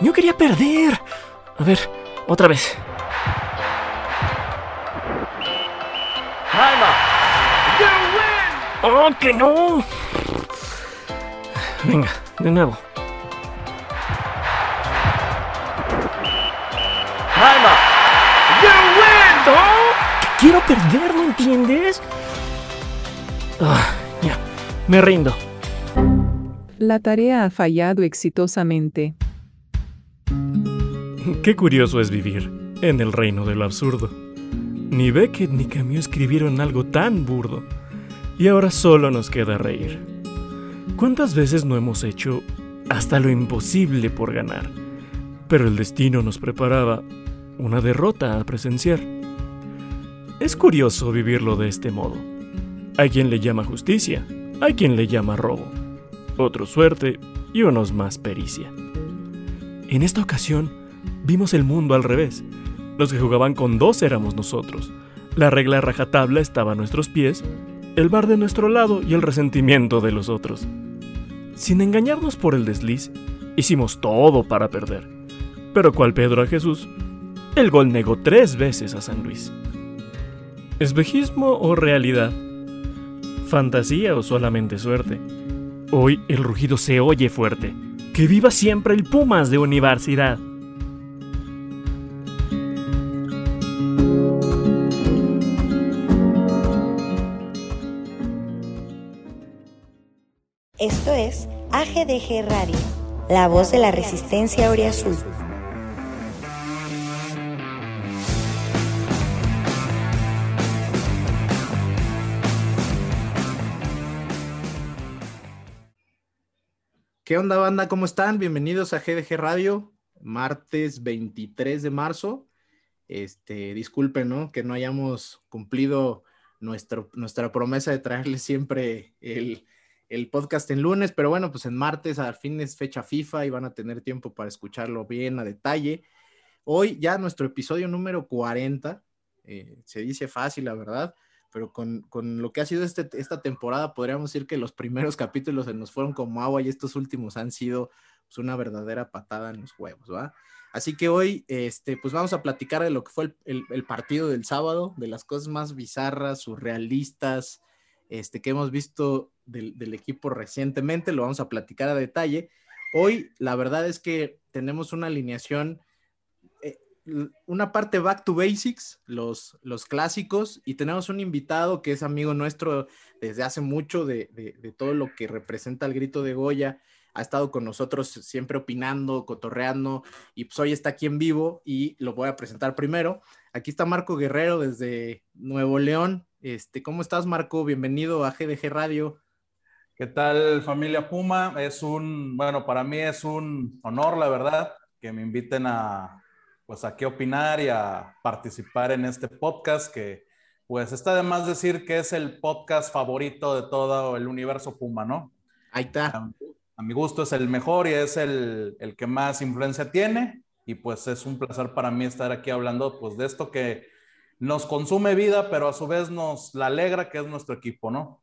Yo quería perder. A ver, otra vez. ¡Oh, que no! Venga, de nuevo. Quiero perder, ¿no entiendes? Ah, ya, me rindo. La tarea ha fallado exitosamente. Qué curioso es vivir en el reino de lo absurdo. Ni Beckett ni Camus escribieron algo tan burdo. Y ahora solo nos queda reír. ¿Cuántas veces no hemos hecho hasta lo imposible por ganar? Pero el destino nos preparaba una derrota a presenciar. Es curioso vivirlo de este modo. Hay quien le llama justicia, hay quien le llama robo, otro suerte y unos más pericia. En esta ocasión, vimos el mundo al revés. Los que jugaban con dos éramos nosotros. La regla rajatabla estaba a nuestros pies, el bar de nuestro lado y el resentimiento de los otros. Sin engañarnos por el desliz, hicimos todo para perder. Pero cual Pedro a Jesús, el gol negó tres veces a San Luis. ¿Espejismo o realidad? ¿Fantasía o solamente suerte? Hoy el rugido se oye fuerte. ¡Que viva siempre el Pumas de universidad! AGDG Radio, la voz de la resistencia Azul. ¿Qué onda, banda? ¿Cómo están? Bienvenidos a GDG Radio, martes 23 de marzo. Este, disculpen, ¿no? Que no hayamos cumplido nuestro, nuestra promesa de traerles siempre el, el podcast en lunes, pero bueno, pues en martes al fin es fecha FIFA y van a tener tiempo para escucharlo bien a detalle. Hoy ya nuestro episodio número 40, eh, se dice fácil, la verdad, pero con, lo que ha sido este, esta temporada, podríamos decir que los primeros capítulos se nos fueron como agua y estos últimos han sido pues, una verdadera patada en los huevos, ¿va? Así que hoy, este, pues vamos a platicar de lo que fue el, partido del sábado, de las cosas más bizarras, surrealistas, este, que hemos visto del, equipo recientemente, lo vamos a platicar a detalle. Hoy, la verdad es que tenemos una alineación una parte back to basics, los, los clásicos, y tenemos un invitado que es amigo nuestro desde hace mucho de, de, todo lo que representa el grito de Goya. Ha estado con nosotros siempre opinando, cotorreando, y pues hoy está aquí en vivo y lo voy a presentar primero. Aquí está Marco Guerrero desde Nuevo León. Este, ¿Cómo estás, Marco? Bienvenido a GDG Radio. ¿Qué tal, familia Puma? Es un, bueno, para mí es un honor, la verdad, que me inviten a, pues a qué opinar y a participar en este podcast que pues está de más decir que es el podcast favorito de todo el universo Puma, ¿no? Ahí está. A, mi gusto es el mejor y es el, el, que más influencia tiene y pues es un placer para mí estar aquí hablando pues de esto que nos consume vida, pero a su vez nos la alegra que es nuestro equipo, ¿no?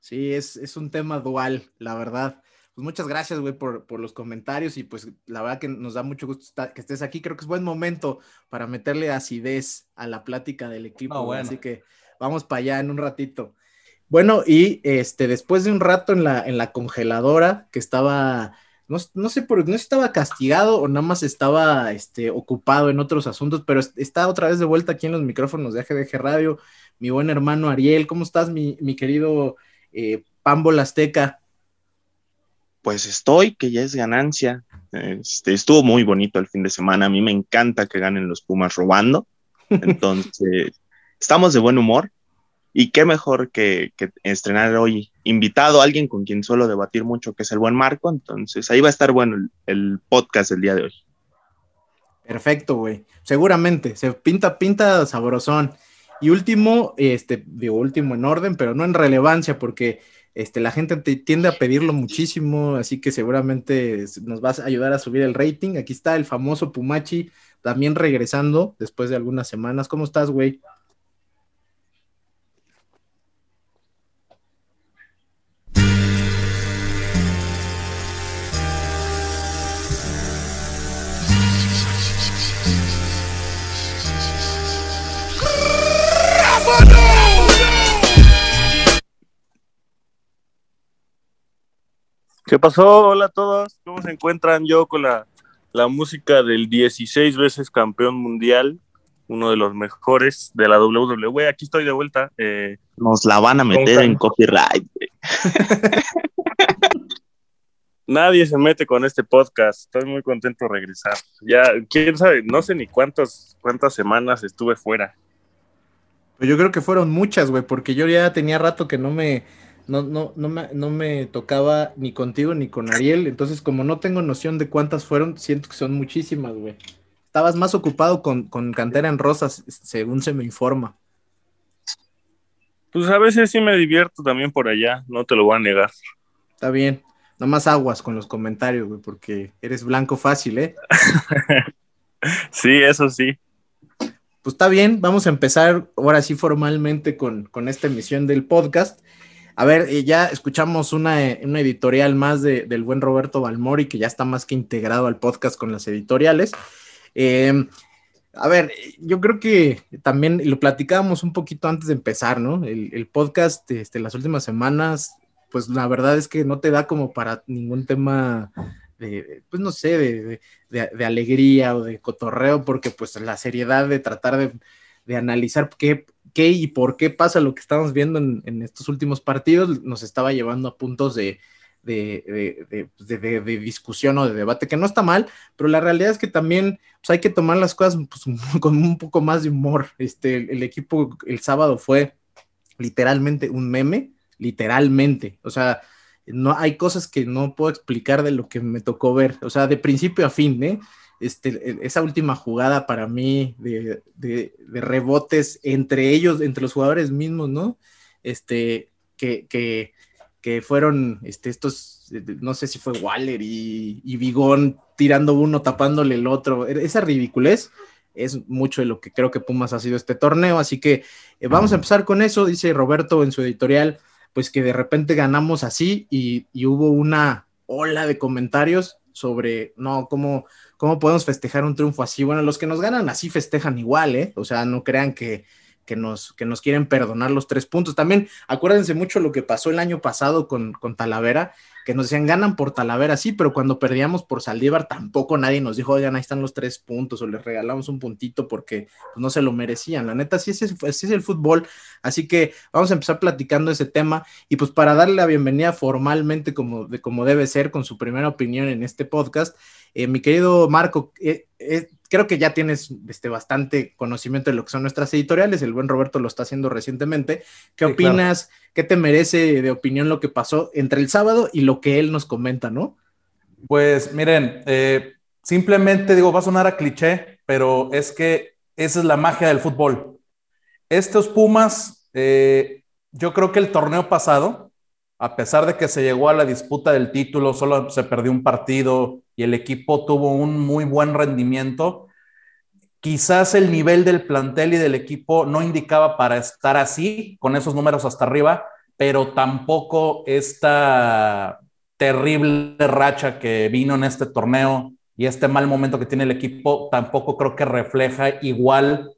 Sí, es, es un tema dual, la verdad pues muchas gracias, güey, por, los comentarios y pues la verdad que nos da mucho gusto que estés aquí. Creo que es buen momento para meterle acidez a la plática del equipo, así que vamos para allá en un ratito. Bueno, y este, después de un rato en la, en la congeladora que estaba, no, sé por no estaba castigado o nada más estaba este, ocupado en otros asuntos, pero está otra vez de vuelta aquí en los micrófonos de AGDG Radio. Mi buen hermano Ariel, ¿cómo estás, mi, mi querido eh, Pambo Azteca? pues estoy, que ya es ganancia. Este, estuvo muy bonito el fin de semana. A mí me encanta que ganen los Pumas robando. Entonces, estamos de buen humor. Y qué mejor que, estrenar hoy invitado a alguien con quien suelo debatir mucho, que es el buen Marco. Entonces, ahí va a estar bueno el, el podcast del día de hoy. Perfecto, güey. Seguramente. Se pinta, pinta sabrosón. Y último, este, digo último en orden, pero no en relevancia, porque este, la gente tiende a pedirlo muchísimo, así que seguramente nos vas a ayudar a subir el rating. Aquí está el famoso Pumachi, también regresando después de algunas semanas. ¿Cómo estás, güey? ¿Qué pasó? Hola a todos. ¿Cómo se encuentran? Yo con la, la música del 16 veces campeón mundial, uno de los mejores de la WWE. Aquí estoy de vuelta. Eh, Nos la van a meter en copyright. Nadie se mete con este podcast. Estoy muy contento de regresar. Ya, quién sabe, no sé ni cuántas, cuántas semanas estuve fuera. Pues yo creo que fueron muchas, güey, porque yo ya tenía rato que no me, no, no, no, me, no me tocaba ni contigo ni con Ariel. Entonces, como no tengo noción de cuántas fueron, siento que son muchísimas, güey. Estabas más ocupado con, con Cantera en Rosas, según se me informa. Pues a veces sí me divierto también por allá, no te lo voy a negar. Está bien. Nomás aguas con los comentarios, güey, porque eres blanco fácil, ¿eh? sí, eso sí. Pues está bien, vamos a empezar ahora sí formalmente con, con esta emisión del podcast. A ver, eh, ya escuchamos una, una editorial más de, del buen Roberto Balmori, que ya está más que integrado al podcast con las editoriales. Eh, a ver, yo creo que también lo platicábamos un poquito antes de empezar, ¿no? El, podcast, este, las últimas semanas pues la verdad es que no te da como para ningún tema de, pues no sé, de, de, de, alegría o de cotorreo, porque pues la seriedad de tratar de, analizar qué, qué, y por qué pasa lo que estamos viendo en, en estos últimos partidos nos estaba llevando a puntos de, pues, de, discusión o de debate, que no está mal, pero la realidad es que también pues, hay que tomar las cosas pues, con un poco más de humor. Este, el, el equipo el sábado fue literalmente un meme literalmente. O sea, no hay cosas que no puedo explicar de lo que me tocó ver. O sea, de principio a fin, ¿eh? Este, esa última jugada para mí de, de, rebotes entre ellos, entre los jugadores mismos, ¿no? Este, que, que, que fueron este, estos, no sé si fue Waller y, y Bigón tirando uno, tapándole el otro. Esa ridiculez es mucho de lo que creo que Pumas ha sido este torneo. Así que eh, vamos a empezar con eso, dice Roberto en su editorial pues que de repente ganamos así y, hubo una ola de comentarios sobre, no, ¿cómo, ¿cómo podemos festejar un triunfo así? Bueno, los que nos ganan así festejan igual, ¿eh? O sea, no crean que, que, nos, que nos quieren perdonar los tres puntos. También acuérdense mucho lo que pasó el año pasado con, con Talavera, que nos decían ganan por Talavera, sí, pero cuando perdíamos por Saldívar tampoco nadie nos dijo, oigan, ahí están los tres puntos o les regalamos un puntito porque pues, no se lo merecían. La neta, sí es, el fútbol, así que vamos a empezar platicando ese tema y pues para darle la bienvenida formalmente como, de, como debe ser con su primera opinión en este podcast, eh, mi querido Marco, eh, eh, creo que ya tienes este, bastante conocimiento de lo que son nuestras editoriales, el buen Roberto lo está haciendo recientemente. ¿Qué opinas? ¿Qué te merece de opinión lo que pasó entre el sábado y lo que él nos comenta, no? Pues miren, simplemente digo, va a sonar a cliché, pero es que esa es la magia del fútbol. Estos Pumas, yo creo que el torneo pasado, a pesar de que se llegó a la disputa del título, solo se perdió un partido y el equipo tuvo un muy buen rendimiento. Quizás el nivel del plantel y del equipo no indicaba para estar así, con esos números hasta arriba, pero tampoco esta terrible racha que vino en este torneo y este mal momento que tiene el equipo, tampoco creo que refleja igual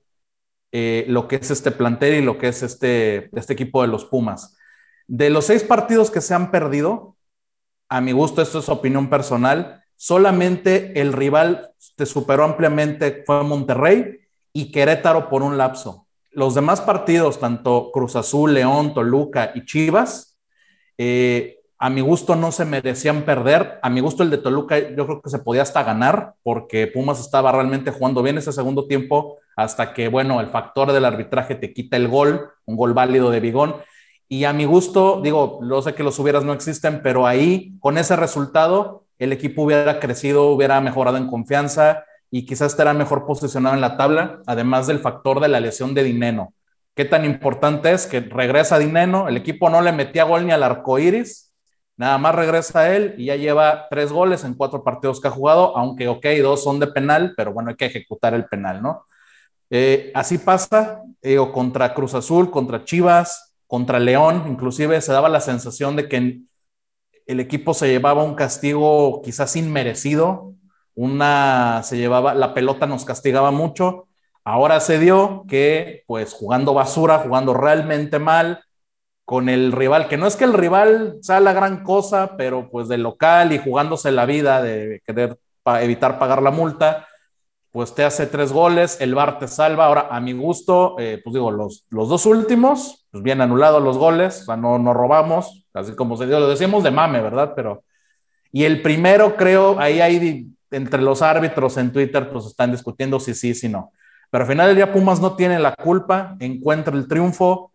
eh, lo que es este plantel y lo que es este, este equipo de los Pumas. De los seis partidos que se han perdido, a mi gusto, esto es opinión personal, solamente el rival te superó ampliamente fue Monterrey y Querétaro por un lapso. Los demás partidos, tanto Cruz Azul, León, Toluca y Chivas, eh, a mi gusto no se merecían perder. A mi gusto el de Toluca yo creo que se podía hasta ganar porque Pumas estaba realmente jugando bien ese segundo tiempo hasta que, bueno, el factor del arbitraje te quita el gol, un gol válido de Bigón. Y a mi gusto, digo, lo sé que los hubieras no existen, pero ahí, con ese resultado, el equipo hubiera crecido, hubiera mejorado en confianza y quizás estará mejor posicionado en la tabla, además del factor de la lesión de Dineno. ¿Qué tan importante es que regresa Dineno? El equipo no le metía gol ni al arco iris, nada más regresa él y ya lleva tres goles en cuatro partidos que ha jugado, aunque, ok, dos son de penal, pero bueno, hay que ejecutar el penal, ¿no? Eh, así pasa, digo, contra Cruz Azul, contra Chivas, contra León, inclusive se daba la sensación de que el equipo se llevaba un castigo quizás inmerecido, una se llevaba, la pelota nos castigaba mucho. Ahora se dio que, pues jugando basura, jugando realmente mal, con el rival, que no es que el rival sea la gran cosa, pero pues del local y jugándose la vida de querer evitar pagar la multa, pues te hace tres goles, el VAR te salva. Ahora, a mi gusto, eh, pues digo, los, los dos últimos, pues bien anulados los goles, no, no robamos, así como se dio, lo decíamos de mame, ¿verdad? Pero, y el primero, creo, ahí hay entre los árbitros en Twitter, pues están discutiendo si sí, si no. Pero al final del día, Pumas no tiene la culpa, encuentra el triunfo.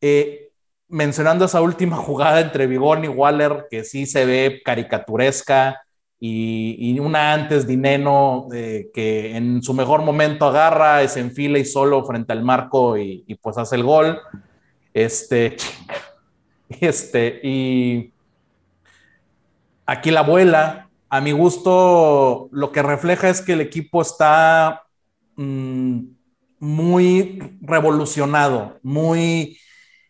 Eh, mencionando esa última jugada entre Vigón y Waller, que sí se ve caricaturesca, y, una antes Dineno eh, que en su mejor momento agarra, y se enfila y solo frente al marco y, pues hace el gol. Este, este, y aquí la abuela, a mi gusto, lo que refleja es que el equipo está mm, muy revolucionado, muy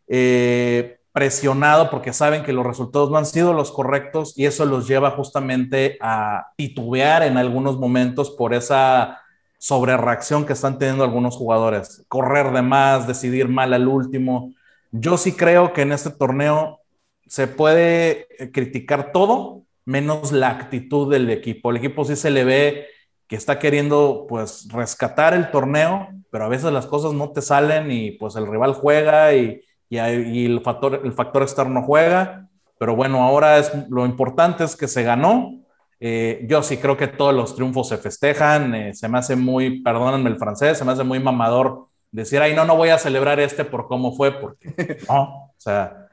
eh, presionado porque saben que los resultados no han sido los correctos y eso los lleva justamente a titubear en algunos momentos por esa sobrereacción que están teniendo algunos jugadores. Correr de más, decidir mal al último. Yo sí creo que en este torneo se puede eh, criticar todo menos la actitud del equipo. El equipo sí se le ve que está queriendo pues rescatar el torneo, pero a veces las cosas no te salen y pues el rival juega y y, el, factor, el factor externo juega, pero bueno, ahora es, lo importante es que se ganó. Eh, yo sí creo que todos los triunfos se festejan, eh, se me hace muy, perdónenme el francés, se me hace muy mamador decir, ay, no, no voy a celebrar este por cómo fue, porque no, o sea,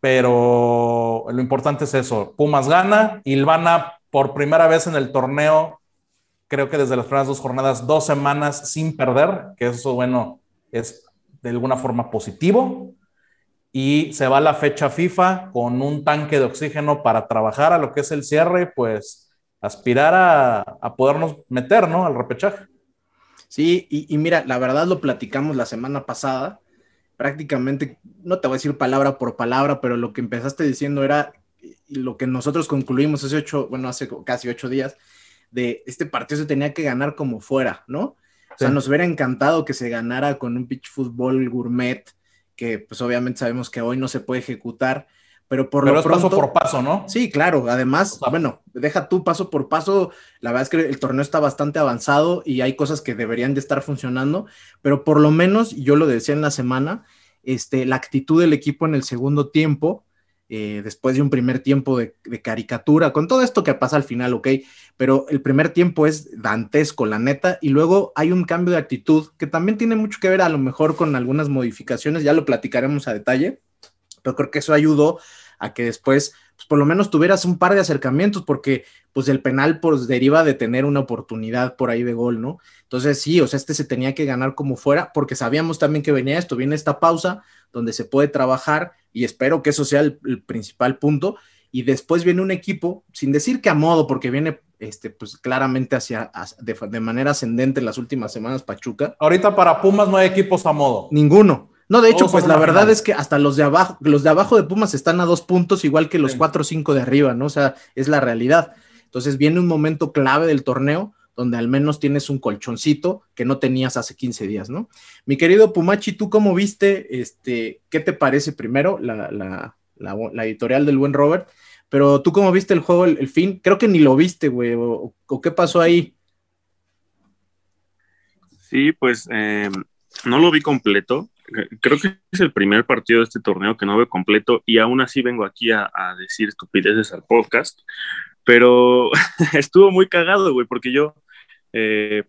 pero lo importante es eso, Pumas gana, Ilvana por primera vez en el torneo, creo que desde las primeras dos jornadas, dos semanas sin perder, que eso, bueno, es de alguna forma positivo y se va a la fecha FIFA con un tanque de oxígeno para trabajar a lo que es el cierre, pues aspirar a, a podernos meter, ¿no? Al repechaje. Sí, y, mira, la verdad lo platicamos la semana pasada, prácticamente, no te voy a decir palabra por palabra, pero lo que empezaste diciendo era lo que nosotros concluimos hace ocho, bueno, hace casi ocho días, de este partido se tenía que ganar como fuera, ¿no? O sea, nos hubiera encantado que se ganara con un pitch fútbol gourmet, que pues obviamente sabemos que hoy no se puede ejecutar, pero por pero lo es paso por paso, ¿no? Sí, claro. Además, bueno, deja tú paso por paso. La verdad es que el torneo está bastante avanzado y hay cosas que deberían de estar funcionando, pero por lo menos, yo lo decía en la semana, este, la actitud del equipo en el segundo tiempo eh, después de un primer tiempo de, caricatura, con todo esto que pasa al final, ok, pero el primer tiempo es dantesco, la neta, y luego hay un cambio de actitud que también tiene mucho que ver a lo mejor con algunas modificaciones, ya lo platicaremos a detalle, pero creo que eso ayudó a que después, pues por lo menos tuvieras un par de acercamientos, porque pues el penal pues deriva de tener una oportunidad por ahí de gol, ¿no? Entonces sí, o sea, este se tenía que ganar como fuera, porque sabíamos también que venía esto, viene esta pausa donde se puede trabajar y espero que eso sea el, principal punto. Y después viene un equipo, sin decir que a modo, porque viene este, pues claramente hacia, de, manera ascendente en las últimas semanas Pachuca. Ahorita para Pumas no hay equipos a modo. Ninguno. No, de hecho, pues la verdad es que hasta los de abajo, los de abajo de Pumas están a dos puntos, igual que los cuatro o cinco de arriba, ¿no? O sea, es la realidad. Entonces viene un momento clave del torneo donde al menos tienes un colchoncito que no tenías hace 15 días, ¿no? Mi querido Pumachi, ¿tú cómo viste, este, qué te parece primero la, editorial del buen Robert? Pero tú cómo viste el juego, el, fin, creo que ni lo viste, güey, o, qué pasó ahí. Sí, pues eh, no lo vi completo. Creo que es el primer partido de este torneo que no veo completo y aún así vengo aquí a, decir estupideces al podcast. Pero estuvo muy cagado, güey, porque yo eh,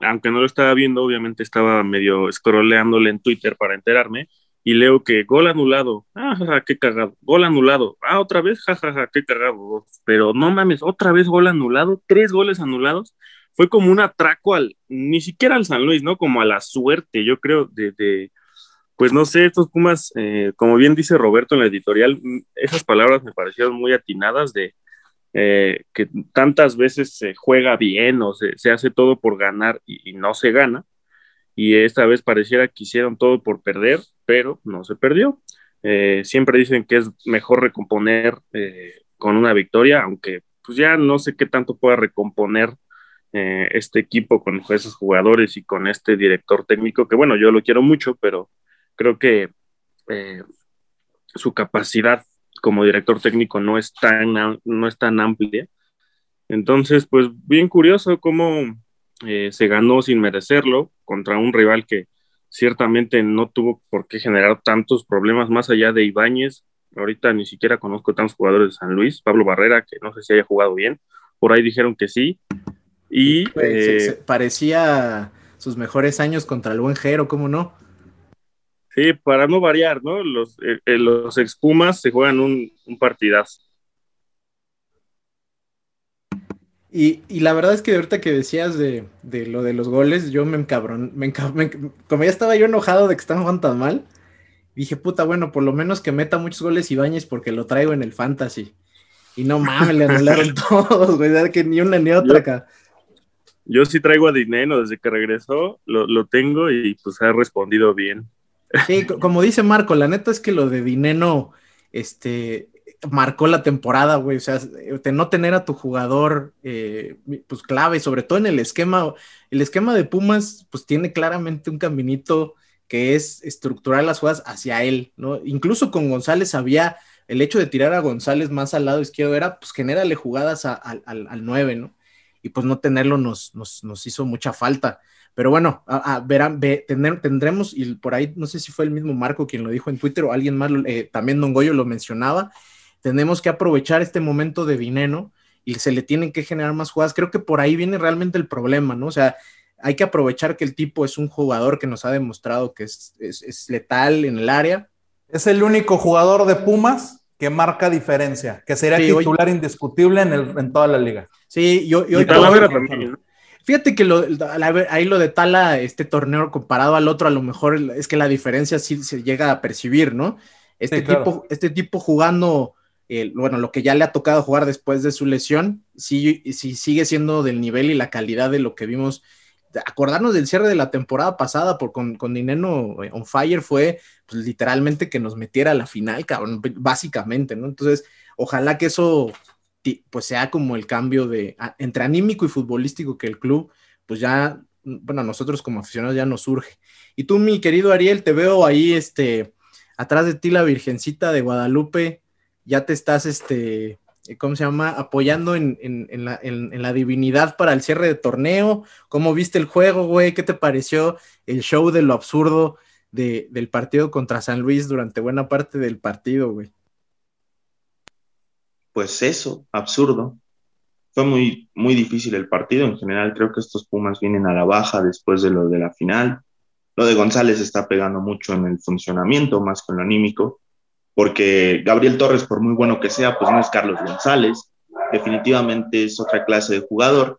aunque no lo estaba viendo, obviamente estaba medio scrolleándole en Twitter para enterarme y leo que gol anulado, ah, qué cagado, gol anulado, ah, otra vez, jajaja, qué cagado, pero no mames, otra vez gol anulado, tres goles anulados, fue como un atraco al, ni siquiera al San Luis, ¿no? Como a la suerte, yo creo, de, pues no sé, estos Pumas, eh, como bien dice Roberto en la editorial, esas palabras me parecieron muy atinadas de, eh, que tantas veces se juega bien o se, hace todo por ganar y, no se gana. Y esta vez pareciera que hicieron todo por perder, pero no se perdió. Eh, siempre dicen que es mejor recomponer eh, con una victoria, aunque pues ya no sé qué tanto pueda recomponer este equipo con esos jugadores y con este director técnico, que bueno, yo lo quiero mucho, pero creo que su capacidad como director técnico no es tan, no es tan amplia. Entonces, pues bien curioso cómo eh, se ganó sin merecerlo contra un rival que ciertamente no tuvo por qué generar tantos problemas más allá de Ibáñez. Ahorita ni siquiera conozco tantos jugadores de San Luis. Pablo Barrera, que no sé si haya jugado bien. Por ahí dijeron que sí. Y pues, eh, parecía sus mejores años contra el buen Jero, ¿cómo no? Sí, para no variar, ¿no? Los, eh, eh, los expumas se juegan un, un partidazo. Y, y, la verdad es que ahorita que decías de, de lo de los goles, yo me encabrón, me, como ya estaba yo enojado de que están jugando tan mal, dije, puta, bueno, por lo menos que meta muchos goles Ibáñez porque lo traigo en el fantasy. Y no mames, le anularon todos, güey, que ni una ni otra acá. Yo sí traigo a Dineno desde que regresó, lo, lo tengo y pues ha respondido bien. Sí, como dice Marco, la neta es que lo de Dineno, este, marcó la temporada, güey. O sea, de no tener a tu jugador, eh, pues clave, sobre todo en el esquema. El esquema de Pumas, pues tiene claramente un caminito que es estructurar las jugadas hacia él, ¿no? Incluso con González había el hecho de tirar a González más al lado izquierdo, era pues genérale jugadas al, al 9, ¿no? Y pues no tenerlo nos, nos, nos hizo mucha falta. Pero bueno, a, verán, tendremos, y por ahí no sé si fue el mismo Marco quien lo dijo en Twitter o alguien más, eh, también Don Goyo lo mencionaba, tenemos que aprovechar este momento de dinero y se le tienen que generar más jugadas. Creo que por ahí viene realmente el problema, ¿no? O sea, hay que aprovechar que el tipo es un jugador que nos ha demostrado que es, es, letal en el área. Es el único jugador de Pumas que marca diferencia, que sería titular indiscutible en, el, en, toda la liga. Sí, yo, yo, Fíjate que lo, ahí lo de Tala, este torneo comparado al otro, a lo mejor es que la diferencia sí se llega a percibir, ¿no? Este, tipo, este tipo jugando, bueno, lo que ya le ha tocado jugar después de su lesión, sí, sí sigue siendo del nivel y la calidad de lo que vimos. Acordarnos del cierre de la temporada pasada por, con, con Dineno eh, on fire fue pues, literalmente que nos metiera a la final, cabrón, básicamente, ¿no? Entonces, ojalá que eso pues sea como el cambio de entre anímico y futbolístico que el club, pues ya, bueno, nosotros como aficionados ya nos surge. Y tú, mi querido Ariel, te veo ahí, este, atrás de ti la Virgencita de Guadalupe, ya te estás, este, ¿cómo se llama? Apoyando en, la, divinidad para el cierre de torneo. ¿Cómo viste el juego, güey? ¿Qué te pareció el show de lo absurdo del partido contra San Luis durante buena parte del partido, güey? Pues eso, absurdo. Fue muy, muy difícil el partido. En general, creo que estos Pumas vienen a la baja después de lo de la final. Lo de González está pegando mucho en el funcionamiento, más con lo anímico, porque Gabriel Torres, por muy bueno que sea, pues no es Carlos González. Definitivamente es otra clase de jugador.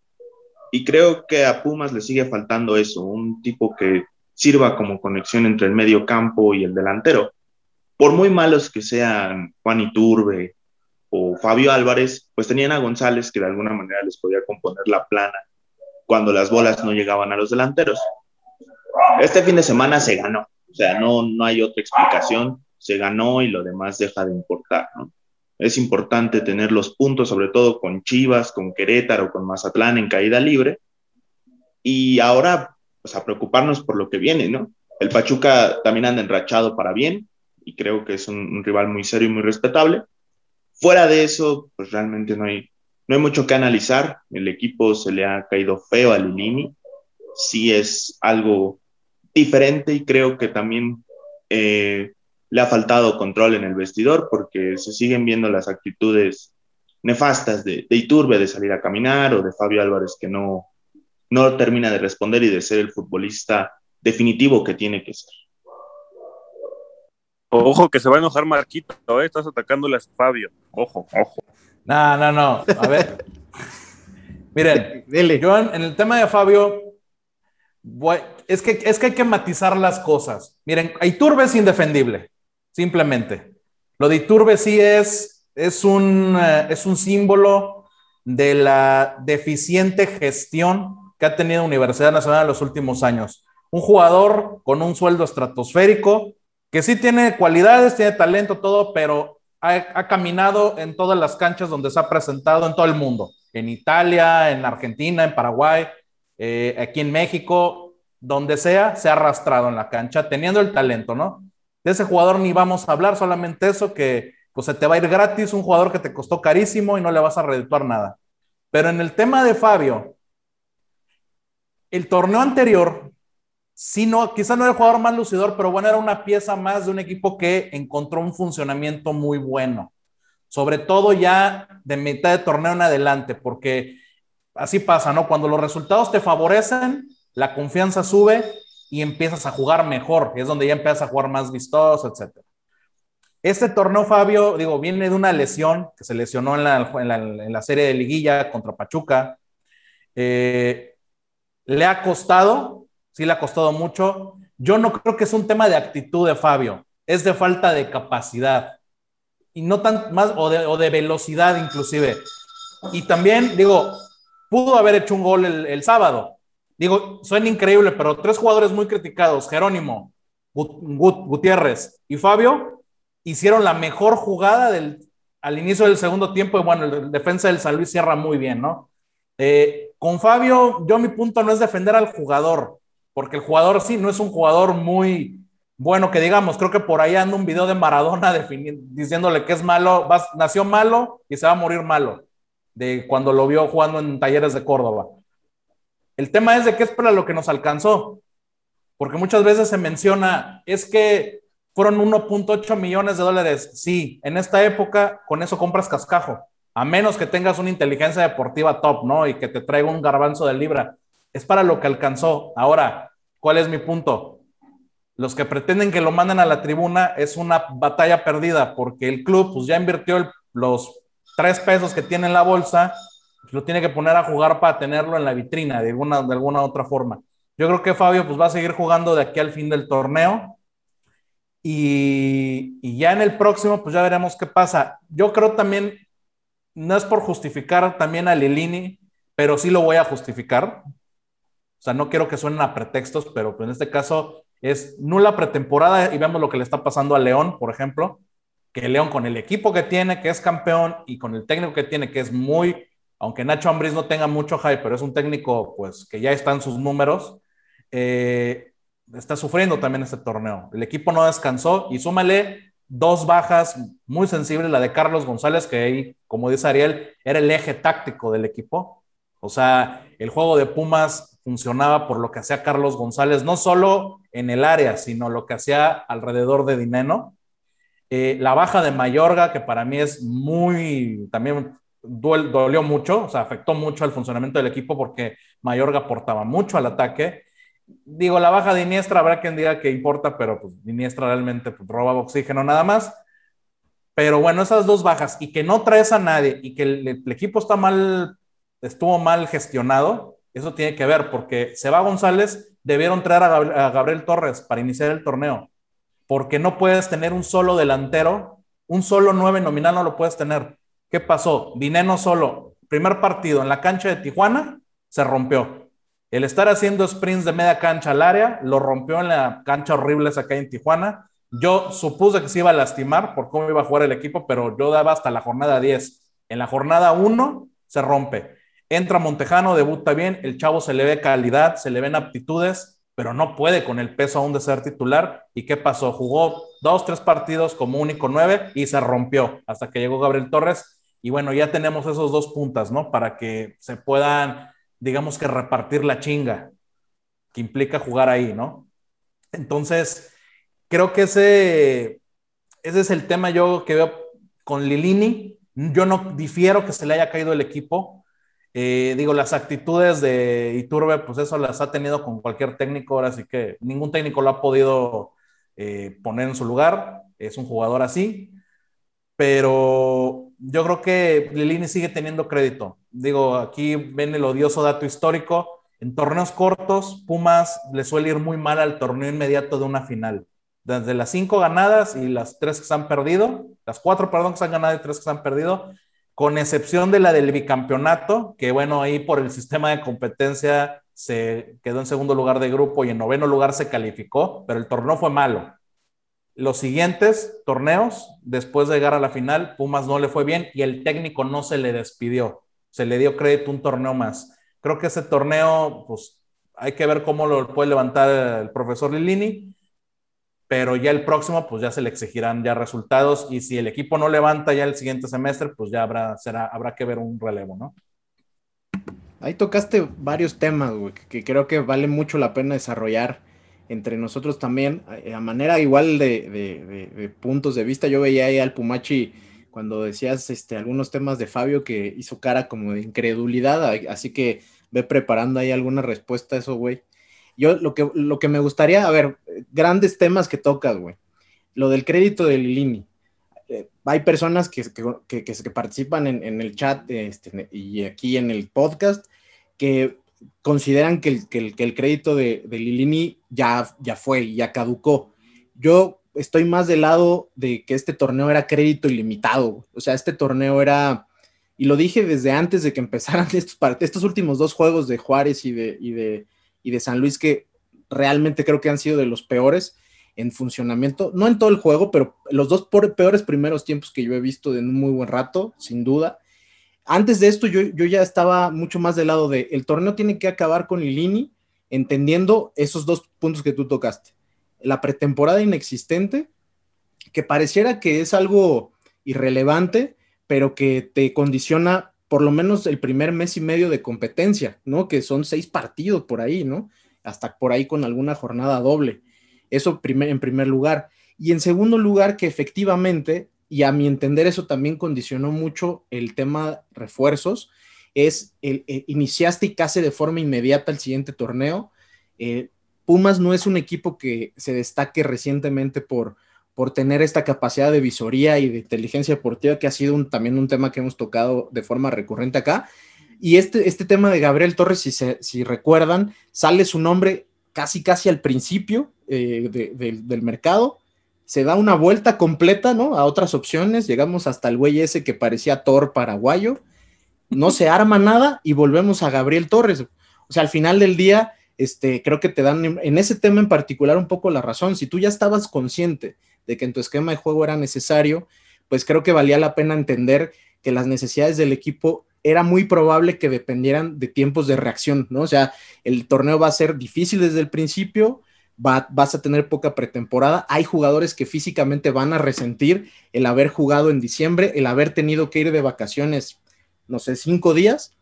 Y creo que a Pumas le sigue faltando eso, un tipo que sirva como conexión entre el medio campo y el delantero. Por muy malos que sean Juan Iturbe, o Fabio Álvarez, pues tenían a González que de alguna manera les podía componer la plana cuando las bolas no llegaban a los delanteros. Este fin de semana se ganó, o sea, no, no hay otra explicación, se ganó y lo demás deja de importar, ¿no? Es importante tener los puntos, sobre todo con Chivas, con Querétaro, con Mazatlán en caída libre. Y ahora, pues a preocuparnos por lo que viene, ¿no? El Pachuca también anda enrachado para bien y creo que es un rival muy serio y muy respetable Fuera de eso, pues realmente no hay, no hay mucho que analizar. El equipo se le ha caído feo a Lilini. Sí es algo diferente y creo que también eh, le ha faltado control en el vestidor porque se siguen viendo las actitudes nefastas de, de, Iturbe de salir a caminar o de Fabio Álvarez que no, no termina de responder y de ser el futbolista definitivo que tiene que ser. Ojo que se va a enojar Marquito, ¿eh? estás atacándole a Fabio. Ojo, ojo. No, no, no. A ver. Miren, Dile. yo en, el tema de Fabio, es, que, es que hay que matizar las cosas. Miren, Iturbe es indefendible, simplemente. Lo de Iturbe sí es, es, un, eh, es un símbolo de la deficiente gestión que ha tenido Universidad Nacional en los últimos años. Un jugador con un sueldo estratosférico, que sí tiene cualidades, tiene talento, todo, pero ha, caminado en todas las canchas donde se ha presentado en todo el mundo, en Italia, en Argentina, en Paraguay, eh, aquí en México, donde sea, se ha arrastrado en la cancha, teniendo el talento, ¿no? De ese jugador ni vamos a hablar, solamente eso, que pues se te va a ir gratis, un jugador que te costó carísimo y no le vas a redituar nada. Pero en el tema de Fabio, el torneo anterior, sí no, quizá no era el jugador más lucidor, pero bueno, era una pieza más de un equipo que encontró un funcionamiento muy bueno. Sobre todo ya de mitad de torneo en adelante, porque así pasa, ¿no? Cuando los resultados te favorecen, la confianza sube y empiezas a jugar mejor, es donde ya empiezas a jugar más vistoso, etc. Este torneo, Fabio, digo, viene de una lesión que se lesionó en la, en la, serie de liguilla contra Pachuca. Eh, le ha costado, sí le ha costado mucho. Yo no creo que es un tema de actitud de Fabio, es de falta de capacidad y no tan más, o de, velocidad inclusive. Y también, digo, pudo haber hecho un gol el, sábado. Digo, suena increíble, pero tres jugadores muy criticados, Jerónimo, Gutiérrez y Fabio, hicieron la mejor jugada al inicio del segundo tiempo y bueno, el defensa del San Luis cierra muy bien, ¿no? Eh, con Fabio, yo mi punto no es defender al jugador, porque el jugador sí, no es un jugador muy bueno que digamos, creo que por ahí anda un video de Maradona diciéndole que es malo, nació malo y se va a morir malo de cuando lo vio jugando en Talleres de Córdoba. El tema es de qué es para lo que nos alcanzó, porque muchas veces se menciona, es que fueron 1.8 millones de dólares. Sí, en esta época con eso compras cascajo, a menos que tengas una inteligencia deportiva top, ¿no? Y que te traiga un garbanzo de libra. Es para lo que alcanzó. Ahora, ¿cuál es mi punto? Los que pretenden que lo manden a la tribuna es una batalla perdida, porque el club pues ya invirtió los tres pesos que tiene en la bolsa, pues, lo tiene que poner a jugar para tenerlo en la vitrina de alguna, de alguna otra forma. Yo creo que Fabio pues, va a seguir jugando de aquí al fin del torneo. Y, y, ya en el próximo, pues ya veremos qué pasa. Yo creo también, no es por justificar también a Lilini, pero sí lo voy a justificar. Sea, no quiero que suenen a pretextos, pero en este caso es nula pretemporada y vemos lo que le está pasando a León, por ejemplo que León con el equipo que tiene, que es campeón, y con el técnico que tiene, que es muy, aunque Nacho Ambriz no tenga mucho hype, pero es un técnico pues que ya está en sus números, eh, está sufriendo también este torneo. El equipo no descansó y súmale dos bajas muy sensibles, la de Carlos González, que ahí, como dice Ariel, era el eje táctico del equipo. O sea, el juego de Pumas funcionaba por lo que hacía Carlos González, no solo en el área, sino lo que hacía alrededor de Dineno. Eh, la baja de Mayorga, que para mí es muy, también dolió mucho, o sea, afectó mucho al funcionamiento del equipo porque Mayorga aportaba mucho al ataque. Digo, la baja de Iniestra, habrá quien diga que importa, pero pues Iniestra realmente pues, roba oxígeno nada más. Pero bueno, esas dos bajas y que no traes a nadie y que el, equipo está mal, estuvo mal gestionado, eso tiene que ver porque se va González, debieron traer a Gabriel Torres para iniciar el torneo porque no puedes tener un solo delantero, un solo nueve nominal no lo puedes tener. ¿Qué pasó? Dineno solo, primer partido en la cancha de Tijuana, se rompió. El estar haciendo sprints de media cancha al área, lo rompió en la cancha horrible acá en Tijuana. Yo supuse que se iba a lastimar por cómo iba a jugar el equipo, pero yo daba hasta la jornada 10. En la jornada 1 se rompe. Entra Montejano, debuta bien, el chavo se le ve calidad, se le ven aptitudes, pero no puede con el peso aún de ser titular. ¿Y qué pasó? Jugó dos, tres partidos como único nueve y se rompió hasta que llegó Gabriel Torres. Y bueno, ya tenemos esos dos puntas, ¿no? Para que se puedan, digamos que repartir la chinga que implica jugar ahí, ¿no? Entonces, creo que ese, ese es el tema yo que veo con Lilini. Yo no difiero que se le haya caído el equipo, eh, digo, las actitudes de Iturbe, pues eso las ha tenido con cualquier técnico, ahora sí que ningún técnico lo ha podido eh, poner en su lugar, es un jugador así, pero yo creo que Lilini sigue teniendo crédito. Digo, aquí ven el odioso dato histórico, en torneos cortos, Pumas le suele ir muy mal al torneo inmediato de una final. Desde las cinco ganadas y las tres que se han perdido, las cuatro, perdón, que se han ganado y tres que se han perdido, con excepción de la del bicampeonato, que bueno, ahí por el sistema de competencia se quedó en segundo lugar de grupo y en noveno lugar se calificó, pero el torneo fue malo. Los siguientes torneos, después de llegar a la final, Pumas no le fue bien y el técnico no se le despidió, se le dio crédito un torneo más. Creo que ese torneo, pues hay que ver cómo lo puede levantar el profesor Lilini. Pero ya el próximo, pues ya se le exigirán ya resultados y si el equipo no levanta ya el siguiente semestre, pues ya habrá, será, habrá que ver un relevo, ¿no? Ahí tocaste varios temas, güey, que creo que vale mucho la pena desarrollar entre nosotros también, eh, a manera igual de, puntos de vista. Yo veía ahí al Pumachi cuando decías este, algunos temas de Fabio que hizo cara como de incredulidad, así que ve preparando ahí alguna respuesta a eso, güey. Yo lo que, lo que me gustaría, a ver, grandes temas que tocas, güey. Lo del crédito de Lilini. Eh, hay personas que, que, que participan en, en, el chat este, y aquí en el podcast que consideran que el, que el, crédito de, de, Lilini ya, ya fue, ya caducó. Yo estoy más del lado de que este torneo era crédito ilimitado. O sea, este torneo era, y lo dije desde antes de que empezaran estos, estos últimos dos juegos de Juárez y de, y de, y de San Luis, que realmente creo que han sido de los peores en funcionamiento, no en todo el juego, pero los dos peores primeros tiempos que yo he visto en un muy buen rato, sin duda. Antes de esto, yo, ya estaba mucho más del lado de el torneo tiene que acabar con Lilini, entendiendo esos dos puntos que tú tocaste. La pretemporada inexistente, que pareciera que es algo irrelevante, pero que te condiciona por lo menos el primer mes y medio de competencia, ¿no? Que son seis partidos por ahí, ¿no? Hasta por ahí con alguna jornada doble. Eso en primer lugar. Y en segundo lugar, que efectivamente y a mi entender eso también condicionó mucho el tema refuerzos, es el, eh, iniciaste y casi de forma inmediata el siguiente torneo. Eh, Pumas no es un equipo que se destaque recientemente por, por tener esta capacidad de visoría y de inteligencia deportiva, que ha sido también un tema que hemos tocado de forma recurrente acá. Y este, este tema de Gabriel Torres, si, si recuerdan, sale su nombre casi, casi al principio eh, del mercado se da una vuelta completa, ¿no? A otras opciones, llegamos hasta el güey ese que parecía Thor paraguayo, no se arma nada y volvemos a Gabriel Torres. O sea, al final del día, este, creo que te dan en ese tema en particular un poco la razón. Si tú ya estabas consciente de que en tu esquema de juego era necesario, pues creo que valía la pena entender que las necesidades del equipo era muy probable que dependieran de tiempos de reacción, ¿no? O sea, el torneo va a ser difícil desde el principio, vas a tener poca pretemporada. Hay jugadores que físicamente van a resentir el haber jugado en diciembre, el haber tenido que ir de vacaciones, no sé, cinco días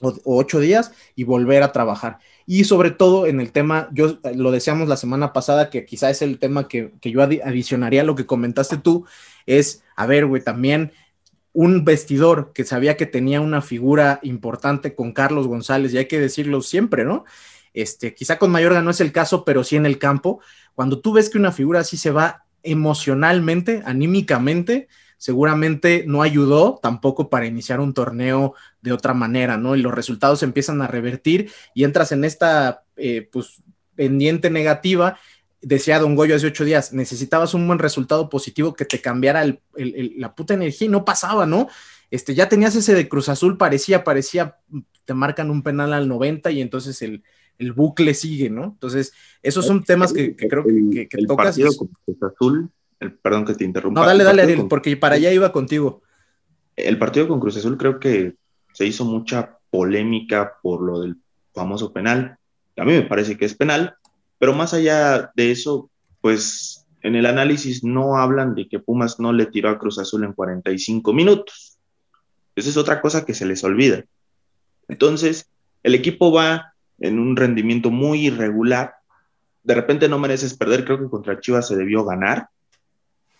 o, ocho días y volver a trabajar. Y sobre todo en el tema, yo lo decíamos la semana pasada, que quizá es el tema que, que yo adicionaría a lo que comentaste tú, es, a ver, güey, también un vestidor que sabía que tenía una figura importante con Carlos González, y hay que decirlo siempre, ¿no? Este, quizá con Mayorga no es el caso, pero sí en el campo. Cuando tú ves que una figura así se va emocionalmente, anímicamente, seguramente no ayudó tampoco para iniciar un torneo de otra manera, ¿no? Y los resultados empiezan a revertir y entras en esta, eh, pues, pendiente negativa. Decía Don Goyo hace ocho días, necesitabas un buen resultado positivo que te cambiara la puta energía y no pasaba, ¿no? Este, ya tenías ese de Cruz Azul, parecía, parecía, te marcan un penal al 90 y entonces el, el bucle sigue, ¿no? Entonces, esos son temas que, creo que, que, el Partido con Cruz Azul, el, perdón que te interrumpa. No, dale, dale, Ariel, porque para allá iba contigo. El partido con Cruz Azul creo que se hizo mucha polémica por lo del famoso penal. A mí me parece que es penal, pero más allá de eso, pues en el análisis no hablan de que Pumas no le tiró a Cruz Azul en 45 minutos. Esa es otra cosa que se les olvida. Entonces, el equipo va en un rendimiento muy irregular. De repente no mereces perder, creo que contra Chivas se debió ganar.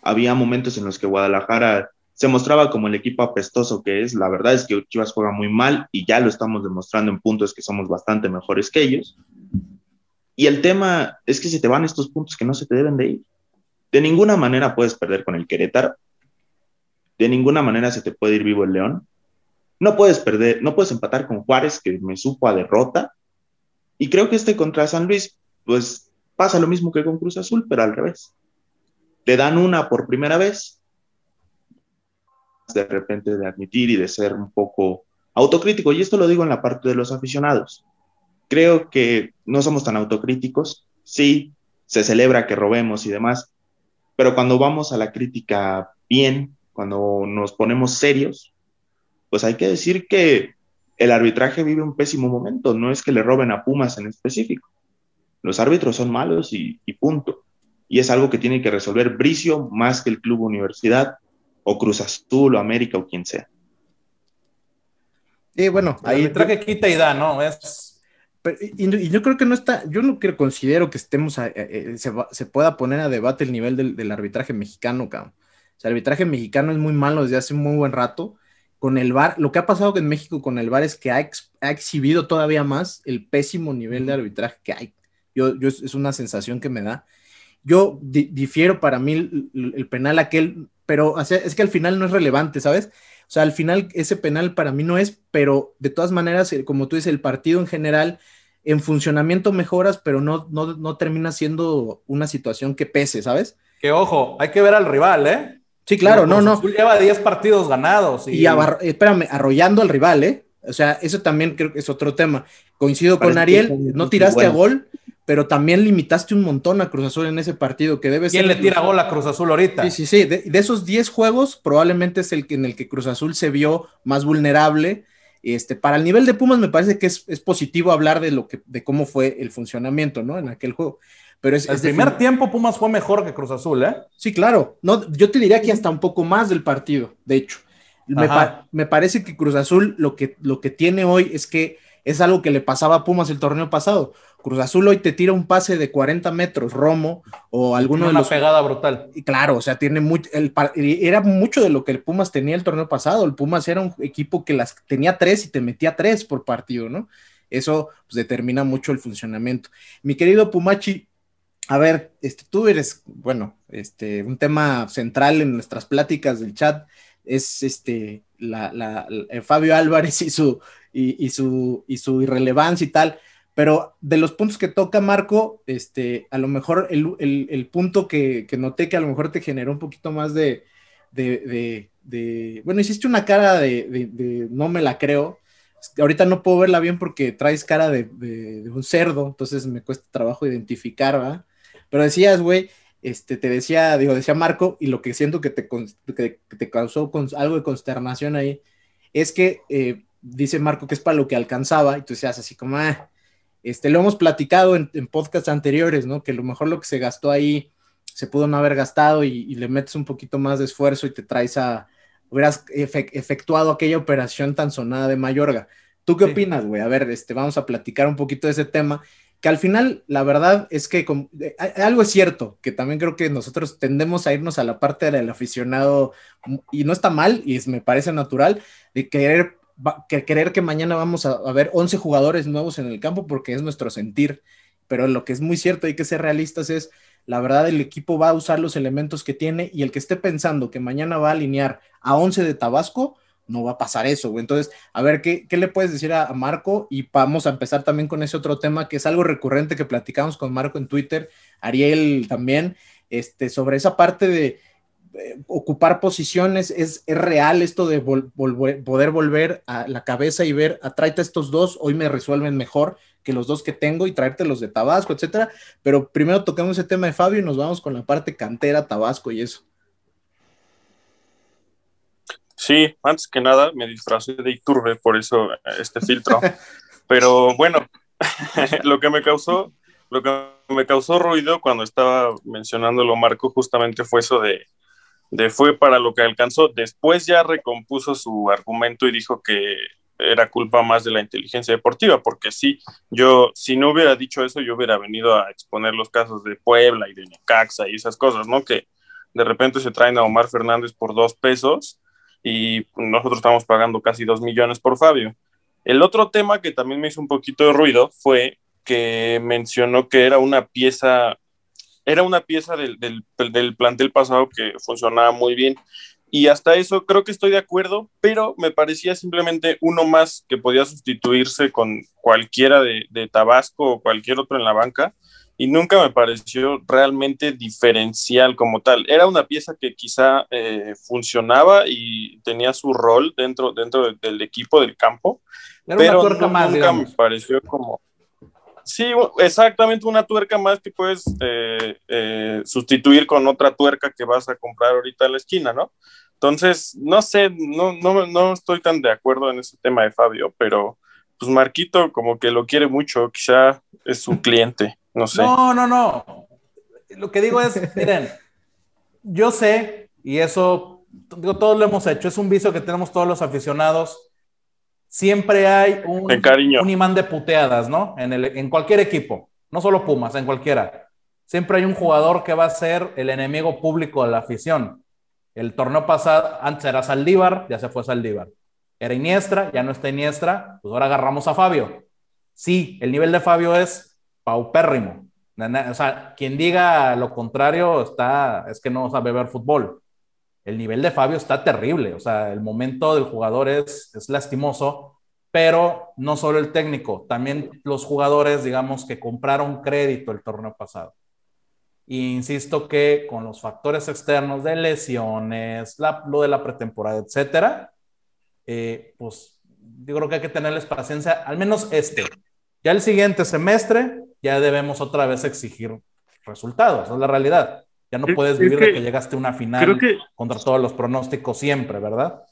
Había momentos en los que Guadalajara se mostraba como el equipo apestoso que es. La verdad es que Chivas juega muy mal y ya lo estamos demostrando en puntos que somos bastante mejores que ellos. Y el tema es que se te van estos puntos que no se te deben de ir. De ninguna manera puedes perder con el Querétaro. De ninguna manera se te puede ir vivo el León. No puedes perder, no puedes empatar con Juárez, que me supo a derrota. Y creo que este contra San Luis, pues pasa lo mismo que con Cruz Azul, pero al revés. Te dan una por primera vez, de repente de admitir y de ser un poco autocrítico, y esto lo digo en la parte de los aficionados. Creo que no somos tan autocríticos, sí, se celebra que robemos y demás, pero cuando vamos a la crítica bien, cuando nos ponemos serios, pues hay que decir que el arbitraje vive un pésimo momento, no es que le roben a Pumas en específico. Los árbitros son malos y, punto. Y es algo que tiene que resolver Bricio más que el Club Universidad o Cruz Azul o América o quien sea. Y bueno, ahí traje quita y da, ¿no? Es... y, yo creo que no está, yo no considero que estemos, eh, se, pueda poner a debate el nivel del, arbitraje mexicano, cabrón. O sea, el arbitraje mexicano es muy malo desde hace un muy buen rato. Con el VAR, lo que ha pasado en México con el VAR es que ha, exhibido todavía más el pésimo nivel de arbitraje que hay. Yo, yo es una sensación que me da. Yo difiero para mí el, penal aquel, pero es que al final no es relevante, ¿sabes? O sea, al final ese penal para mí no es, pero de todas maneras, eh, como tú dices, el partido en general, en funcionamiento mejoras, pero no, no, termina siendo una situación que pese, ¿sabes? Que ojo, hay que ver al rival, ¿eh? Sí, claro, no, no. Lleva 10 partidos ganados. Y, espérame, arrollando al rival, ¿eh? O sea, eso también creo que es otro tema. Coincido con Ariel, no tiraste a gol, pero también limitaste un montón a Cruz Azul en ese partido, que debe ¿Quién ser... le tira gol a Cruz Azul ahorita? Sí, sí, sí. De, esos 10 juegos, probablemente es el que, en el que Cruz Azul se vio más vulnerable. Este, para el nivel de Pumas me parece que es, positivo hablar de, lo que, de cómo fue el funcionamiento, ¿no? En aquel juego. Pero es, el primer tiempo Pumas fue mejor que Cruz Azul, ¿eh? Sí, claro. No, yo te diría que hasta un poco más del partido, de hecho. Me, me, parece que Cruz Azul lo que, lo que tiene hoy es que es algo que le pasaba a Pumas el torneo pasado. Cruz Azul hoy te tira un pase de 40 metros, Romo, o alguno de los. Una pegada brutal. Y claro, o sea, tiene mucho. El, era mucho de lo que el Pumas tenía el torneo pasado. El Pumas era un equipo que las tenía tres y te metía tres por partido, ¿no? Eso pues, determina mucho el funcionamiento. Mi querido Pumachi, a ver, este, tú eres, bueno, este, un tema central en nuestras pláticas del chat es este, la, la, Fabio Álvarez y su, y, su, y su irrelevancia y tal. Pero de los puntos que toca Marco, este, a lo mejor el, punto que, noté que a lo mejor te generó un poquito más de, bueno, hiciste una cara de, no me la creo. Ahorita no puedo verla bien porque traes cara de, un cerdo, entonces me cuesta trabajo identificar, ¿verdad? Pero decías, güey, este, te decía, digo, decía Marco, y lo que siento que te, causó algo de consternación ahí, es que eh, dice Marco que es para lo que alcanzaba, y tú decías así como, ah, este, lo hemos platicado en, podcasts anteriores, ¿no? Que a lo mejor lo que se gastó ahí se pudo no haber gastado y, le metes un poquito más de esfuerzo y te traes a, hubieras efectuado aquella operación tan sonada de Mayorga. ¿Tú qué opinas, güey? A ver, este, vamos a platicar un poquito de ese tema, que al final la verdad es que algo es cierto, que también creo que nosotros tendemos a irnos a la parte del aficionado, y no está mal, y me parece natural, de querer que creer que mañana vamos a, ver 11 jugadores nuevos en el campo porque es nuestro sentir, pero lo que es muy cierto, hay que ser realistas, es la verdad el equipo va a usar los elementos que tiene y el que esté pensando que mañana va a alinear a 11 de Tabasco, no va a pasar eso. Entonces, a ver, ¿qué, le puedes decir a, Marco? Y vamos a empezar también con ese otro tema que es algo recurrente que platicamos con Marco en Twitter, Ariel también, este, sobre esa parte de eh, ocupar posiciones, es, real esto de poder volver a la cabeza y ver, a tráete estos dos, hoy me resuelven mejor que los dos que tengo y traerte los de Tabasco, etcétera. Pero primero tocamos ese tema de Fabio y nos vamos con la parte cantera, Tabasco y eso. Sí, antes que nada me disfrazé de Iturbe, por eso eh, este filtro. Pero bueno, lo que me causó, lo que me causó ruido cuando estaba mencionándolo Marco justamente fue eso de de fue para lo que alcanzó. Después ya recompuso su argumento y dijo que era culpa más de la inteligencia deportiva, porque sí, yo, si no hubiera dicho eso, yo hubiera venido a exponer los casos de Puebla y de Necaxa y esas cosas, ¿no? Que de repente se traen a Omar Fernández por dos pesos y nosotros estamos pagando casi dos millones por Fabio. El otro tema que también me hizo un poquito de ruido fue que mencionó que era una pieza era una pieza del, del, plantel pasado que funcionaba muy bien. Y hasta eso creo que estoy de acuerdo, pero me parecía simplemente uno más que podía sustituirse con cualquiera de, de Tabasco o cualquier otro en la banca y nunca me pareció realmente diferencial como tal. Era una pieza que quizá eh, funcionaba y tenía su rol dentro, dentro del equipo del campo, pero nunca me pareció como Sí, exactamente una tuerca más que puedes eh, eh, sustituir con otra tuerca que vas a comprar ahorita en la esquina, ¿no? Entonces, no sé, no, no, no estoy tan de acuerdo en ese tema de Fabio, pero pues Marquito como que lo quiere mucho, quizá es su cliente, no sé. No, no, no. lo que digo es, miren, yo sé, y eso, digo, todos lo hemos hecho, es un vicio que tenemos todos los aficionados. Siempre hay un, un imán de puteadas, ¿no? En, el, en cualquier equipo, no solo Pumas, en cualquiera. Siempre hay un jugador que va a ser el enemigo público de la afición. El torneo pasado, antes era Saldívar, ya se fue Saldívar. Era Iniestra, ya no está Iniestra, pues ahora agarramos a Fabio. Sí, el nivel de Fabio es paupérrimo. O sea, quien diga lo contrario está, es que no sabe ver fútbol. El nivel de Fabio está terrible. O sea, el momento del jugador es, es lastimoso, pero no solo el técnico, también los jugadores, digamos, que compraron crédito el torneo pasado. Y insisto que con los factores externos de lesiones, lo de la pretemporada, etcétera, eh, pues yo creo que hay que tenerles paciencia, al menos este. Ya el siguiente semestre, ya debemos otra vez exigir resultados, es la realidad. Ya no puedes vivir de que llegaste a una final contra todos los pronósticos siempre, ¿verdad?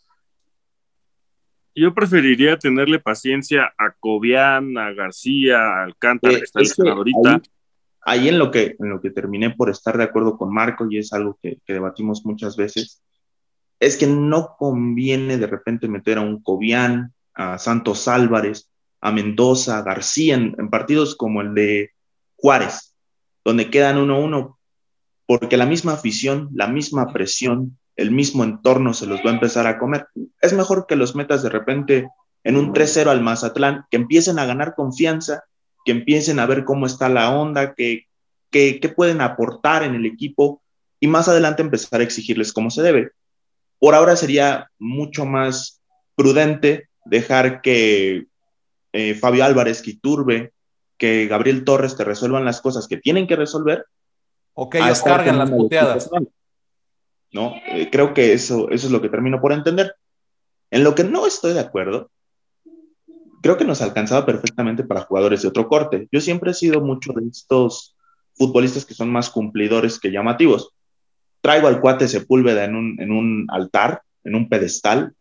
Yo preferiría tenerle paciencia a Cobian, a García, a Alcántara, que está ahorita. Ahí, en, lo que, en lo que terminé por estar de acuerdo con Marco, y es algo que, debatimos muchas veces, es que no conviene de repente meter a un Cobian, a Santos Álvarez, a Mendoza, García, en, partidos como el de Juárez, donde quedan 1-1, porque la misma afición, la misma presión, el mismo entorno se los va a empezar a comer. Es mejor que los metas de repente en un 3-0 al Mazatlán, que empiecen a ganar confianza, que empiecen a ver cómo está la onda, que, que, pueden aportar en el equipo y más adelante empezar a exigirles como se debe. Por ahora sería mucho más prudente dejar que eh, Fabio Álvarez, que Iturbe, que Gabriel Torres te resuelvan las cosas que tienen que resolver. O que ellos cargan las puteadas. ¿no? Eh, creo que eso, eso es lo que termino por entender. En lo que no estoy de acuerdo, creo que nos alcanzaba perfectamente para jugadores de otro corte. Yo siempre he sido mucho de estos futbolistas que son más cumplidores que llamativos. Traigo al cuate Sepúlveda en un, en un altar, en un pedestal,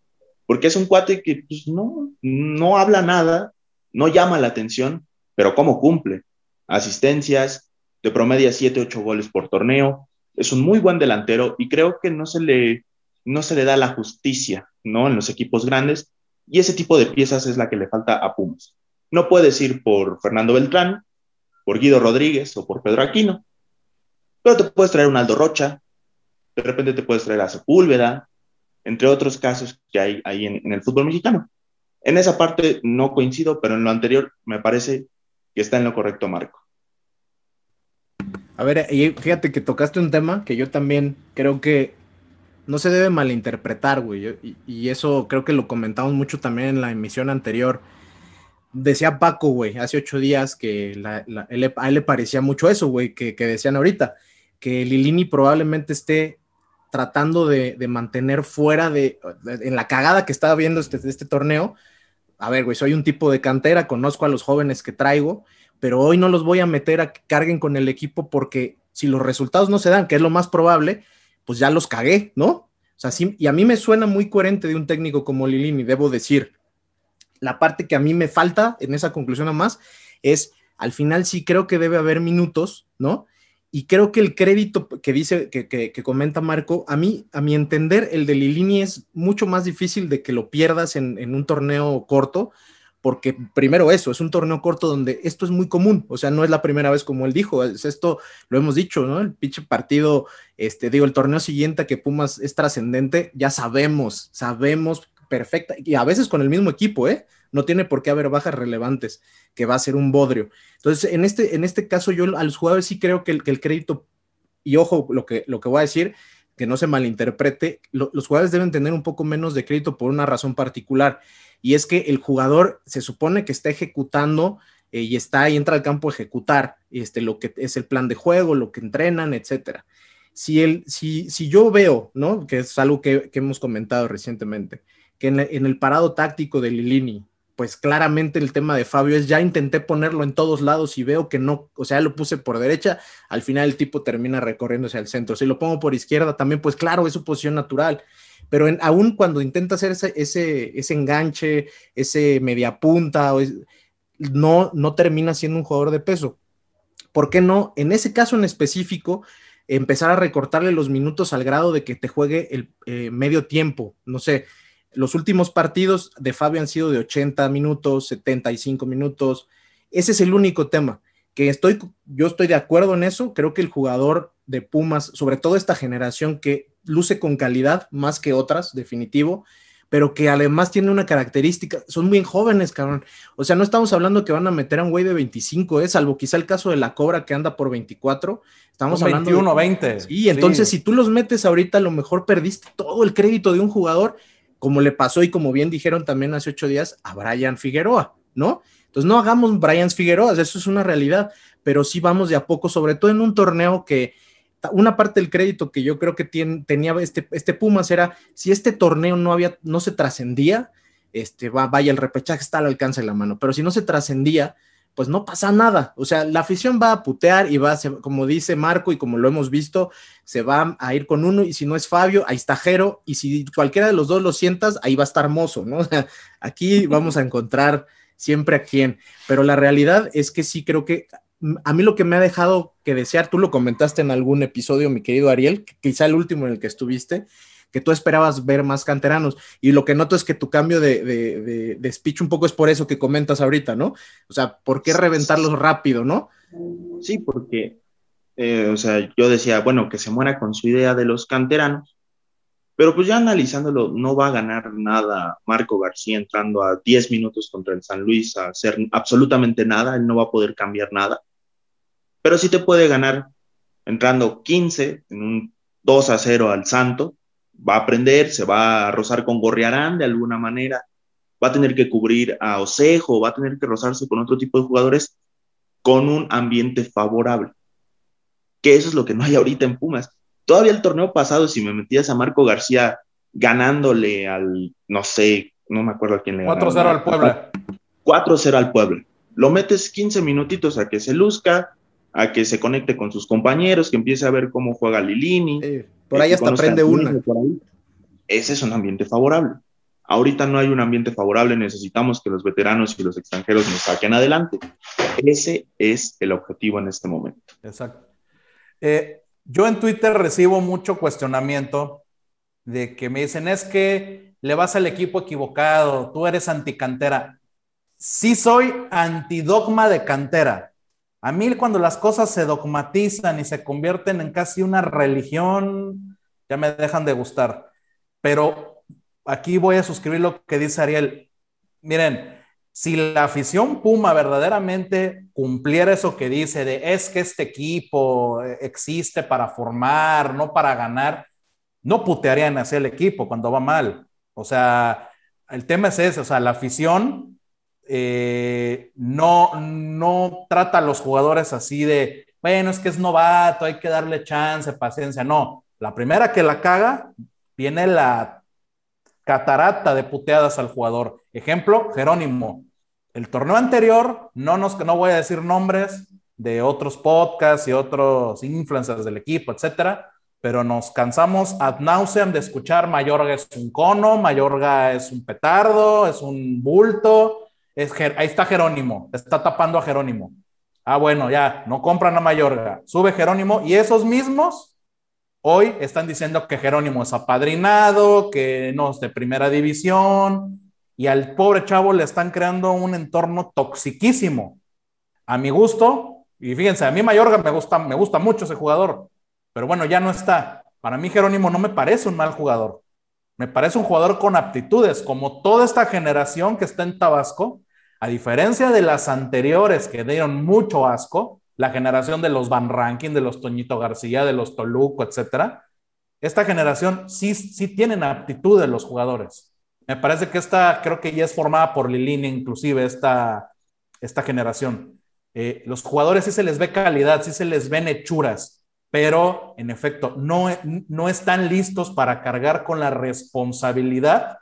porque es un cuate que pues, no, no habla nada, no llama la atención, pero cómo cumple. Asistencias, de promedia 7, 8 goles por torneo, es un muy buen delantero y creo que no se le, no se le da la justicia ¿no? en los equipos grandes y ese tipo de piezas es la que le falta a Pumas. No puedes ir por Fernando Beltrán, por Guido Rodríguez o por Pedro Aquino, pero te puedes traer un Aldo Rocha, de repente te puedes traer a Sepúlveda, entre otros casos que hay ahí en el fútbol mexicano. En esa parte no coincido, pero en lo anterior me parece que está en lo correcto, Marco. A ver, fíjate que tocaste un tema que yo también creo que no se debe malinterpretar, güey. Y, eso creo que lo comentamos mucho también en la emisión anterior. Decía Paco, güey, hace ocho días que a él le parecía mucho eso, güey, que, decían ahorita, que Lilini probablemente esté tratando de, mantener fuera de, en la cagada que estaba viendo este, este torneo. A ver, güey, soy un tipo de cantera, conozco a los jóvenes que traigo, pero hoy no los voy a meter a que carguen con el equipo porque si los resultados no se dan, que es lo más probable, pues ya los cagué, ¿no? O sea, sí, y a mí me suena muy coherente de un técnico como Lilini, debo decir. La parte que a mí me falta en esa conclusión a más es, al final sí creo que debe haber minutos, ¿no? Y creo que el crédito que dice, que, comenta Marco, a mí, a mi entender, el de Lilini es mucho más difícil de que lo pierdas en, un torneo corto, porque primero eso, es un torneo corto donde esto es muy común, o sea, no es la primera vez como él dijo, es esto lo hemos dicho, ¿no? El pinche partido, este, digo, el torneo siguiente que Pumas es trascendente, ya sabemos, sabemos perfecta, y a veces con el mismo equipo, ¿eh? No tiene por qué haber bajas relevantes, que va a ser un bodrio. Entonces, en este, en este caso, yo a los jugadores sí creo que el, que el crédito, y ojo, lo que, lo que voy a decir, que no se malinterprete, los jugadores deben tener un poco menos de crédito por una razón particular, y es que el jugador se supone que está ejecutando eh, y está y entra al campo a ejecutar este, lo que es el plan de juego, lo que entrenan, etcétera. Si, el, si, si yo veo, ¿no? Que es algo que, hemos comentado recientemente, que en, en, el parado táctico de Lilini pues claramente el tema de Fabio es ya intenté ponerlo en todos lados y veo que no, o sea, lo puse por derecha, al final el tipo termina recorriéndose al centro. Si lo pongo por izquierda también, pues claro, es su posición natural. Pero en, aún cuando intenta hacer ese, ese, enganche, ese media punta, no, no termina siendo un jugador de peso. ¿por qué no? En ese caso en específico, empezar a recortarle los minutos al grado de que te juegue el eh, medio tiempo. No sé, los últimos partidos de Fabio han sido de 80 minutos, 75 minutos. Ese es el único tema que estoy, yo estoy de acuerdo en eso. Creo que el jugador de Pumas, sobre todo esta generación que luce con calidad más que otras, definitivo, pero que además tiene una característica, son bien jóvenes, cabrón. O sea, no estamos hablando que van a meter a un güey de 25, ¿eh? salvo quizá el caso de la Cobra que anda por 24. Estamos hablando 21, 20. Sí, entonces si tú los metes ahorita, a lo mejor perdiste todo el crédito de un jugador, como le pasó y como bien dijeron también hace ocho días a Brian Figueroa, ¿no? Entonces no hagamos Brian Figueroa, eso es una realidad, pero sí vamos de a poco, sobre todo en un torneo que una parte del crédito que yo creo que tenía este, este Pumas era si este torneo no había, no se trascendía, este, va, vaya, el repechaje está al alcance de la mano, pero si no se trascendía, pues no pasa nada. O sea, la afición va a putear y va, a, como dice Marco y como lo hemos visto, se va a ir con uno y si no es Fabio, ahí está Jero y si cualquiera de los dos lo sientas, ahí va a estar Mozo, ¿no? aquí vamos a encontrar siempre a quien, pero la realidad es que sí creo que a mí lo que me ha dejado que desear, tú lo comentaste en algún episodio, mi querido Ariel, quizá el último en el que estuviste, que tú esperabas ver más canteranos. Y lo que noto es que tu cambio de, speech un poco es por eso que comentas ahorita, ¿no? O sea, ¿por qué reventarlos rápido, no? Sí, porque, eh, o sea, yo decía, bueno, que se muera con su idea de los canteranos, pero pues ya analizándolo, no va a ganar nada Marco García entrando a 10 minutos contra el San Luis a hacer absolutamente nada, él no va a poder cambiar nada pero sí te puede ganar entrando 15 en un 2 a 0 al Santo, va a aprender, se va a rozar con Gorriarán de alguna manera, va a tener que cubrir a Osejo, va a tener que rozarse con otro tipo de jugadores con un ambiente favorable. Que eso es lo que no hay ahorita en Pumas. Todavía el torneo pasado, si me metías a Marco García ganándole al, no sé, no me acuerdo a quién le 4-0 al Puebla. 4-0 al Puebla. Lo metes 15 minutitos a que se luzca, a que se conecte con sus compañeros, que empiece a ver cómo juega Lilini. por ahí hasta aprende una. Ese es un ambiente favorable. Ahorita no hay un ambiente favorable, necesitamos que los veteranos y los extranjeros nos saquen adelante. Ese es el objetivo en este momento. Exacto. Eh, yo en Twitter recibo mucho cuestionamiento de que me dicen, es que le vas al equipo equivocado, tú eres anticantera. Sí soy antidogma de cantera, a mí cuando las cosas se dogmatizan y se convierten en casi una religión, ya me dejan de gustar. Pero aquí voy a suscribir lo que dice Ariel. Miren, si la afición Puma verdaderamente cumpliera eso que dice de es que este equipo existe para formar, no para ganar, no putearían hacia el equipo cuando va mal. O sea, el tema es ese, o sea, la afición eh, no, no trata a los jugadores así de, bueno, es que es novato, hay que darle chance, paciencia. No, la primera que la caga, viene la catarata de puteadas al jugador. Ejemplo, Jerónimo. El torneo anterior, no, nos, no voy a decir nombres de otros podcasts y otros influencers del equipo, etcétera, pero nos cansamos ad nauseam de escuchar Mayorga es un cono, Mayorga es un petardo, es un bulto, ahí está Jerónimo, está tapando a Jerónimo. Ah, bueno, ya, no compran a Mayorga, sube Jerónimo y esos mismos hoy están diciendo que Jerónimo es apadrinado, que no es de primera división y al pobre chavo le están creando un entorno toxiquísimo. A mi gusto, y fíjense, a mí Mayorga me gusta, me gusta mucho ese jugador, pero bueno, ya no está. Para mí Jerónimo no me parece un mal jugador. Me parece un jugador con aptitudes, como toda esta generación que está en Tabasco, a diferencia de las anteriores que dieron mucho asco, la generación de los Van Ranking, de los Toñito García, de los Toluco, etcétera, esta generación sí, sí tienen aptitudes los jugadores. Me parece que esta, creo que ya es formada por Lilini, inclusive esta, esta generación. Eh, los jugadores sí se les ve calidad, sí se les ven hechuras pero en efecto no, no están listos para cargar con la responsabilidad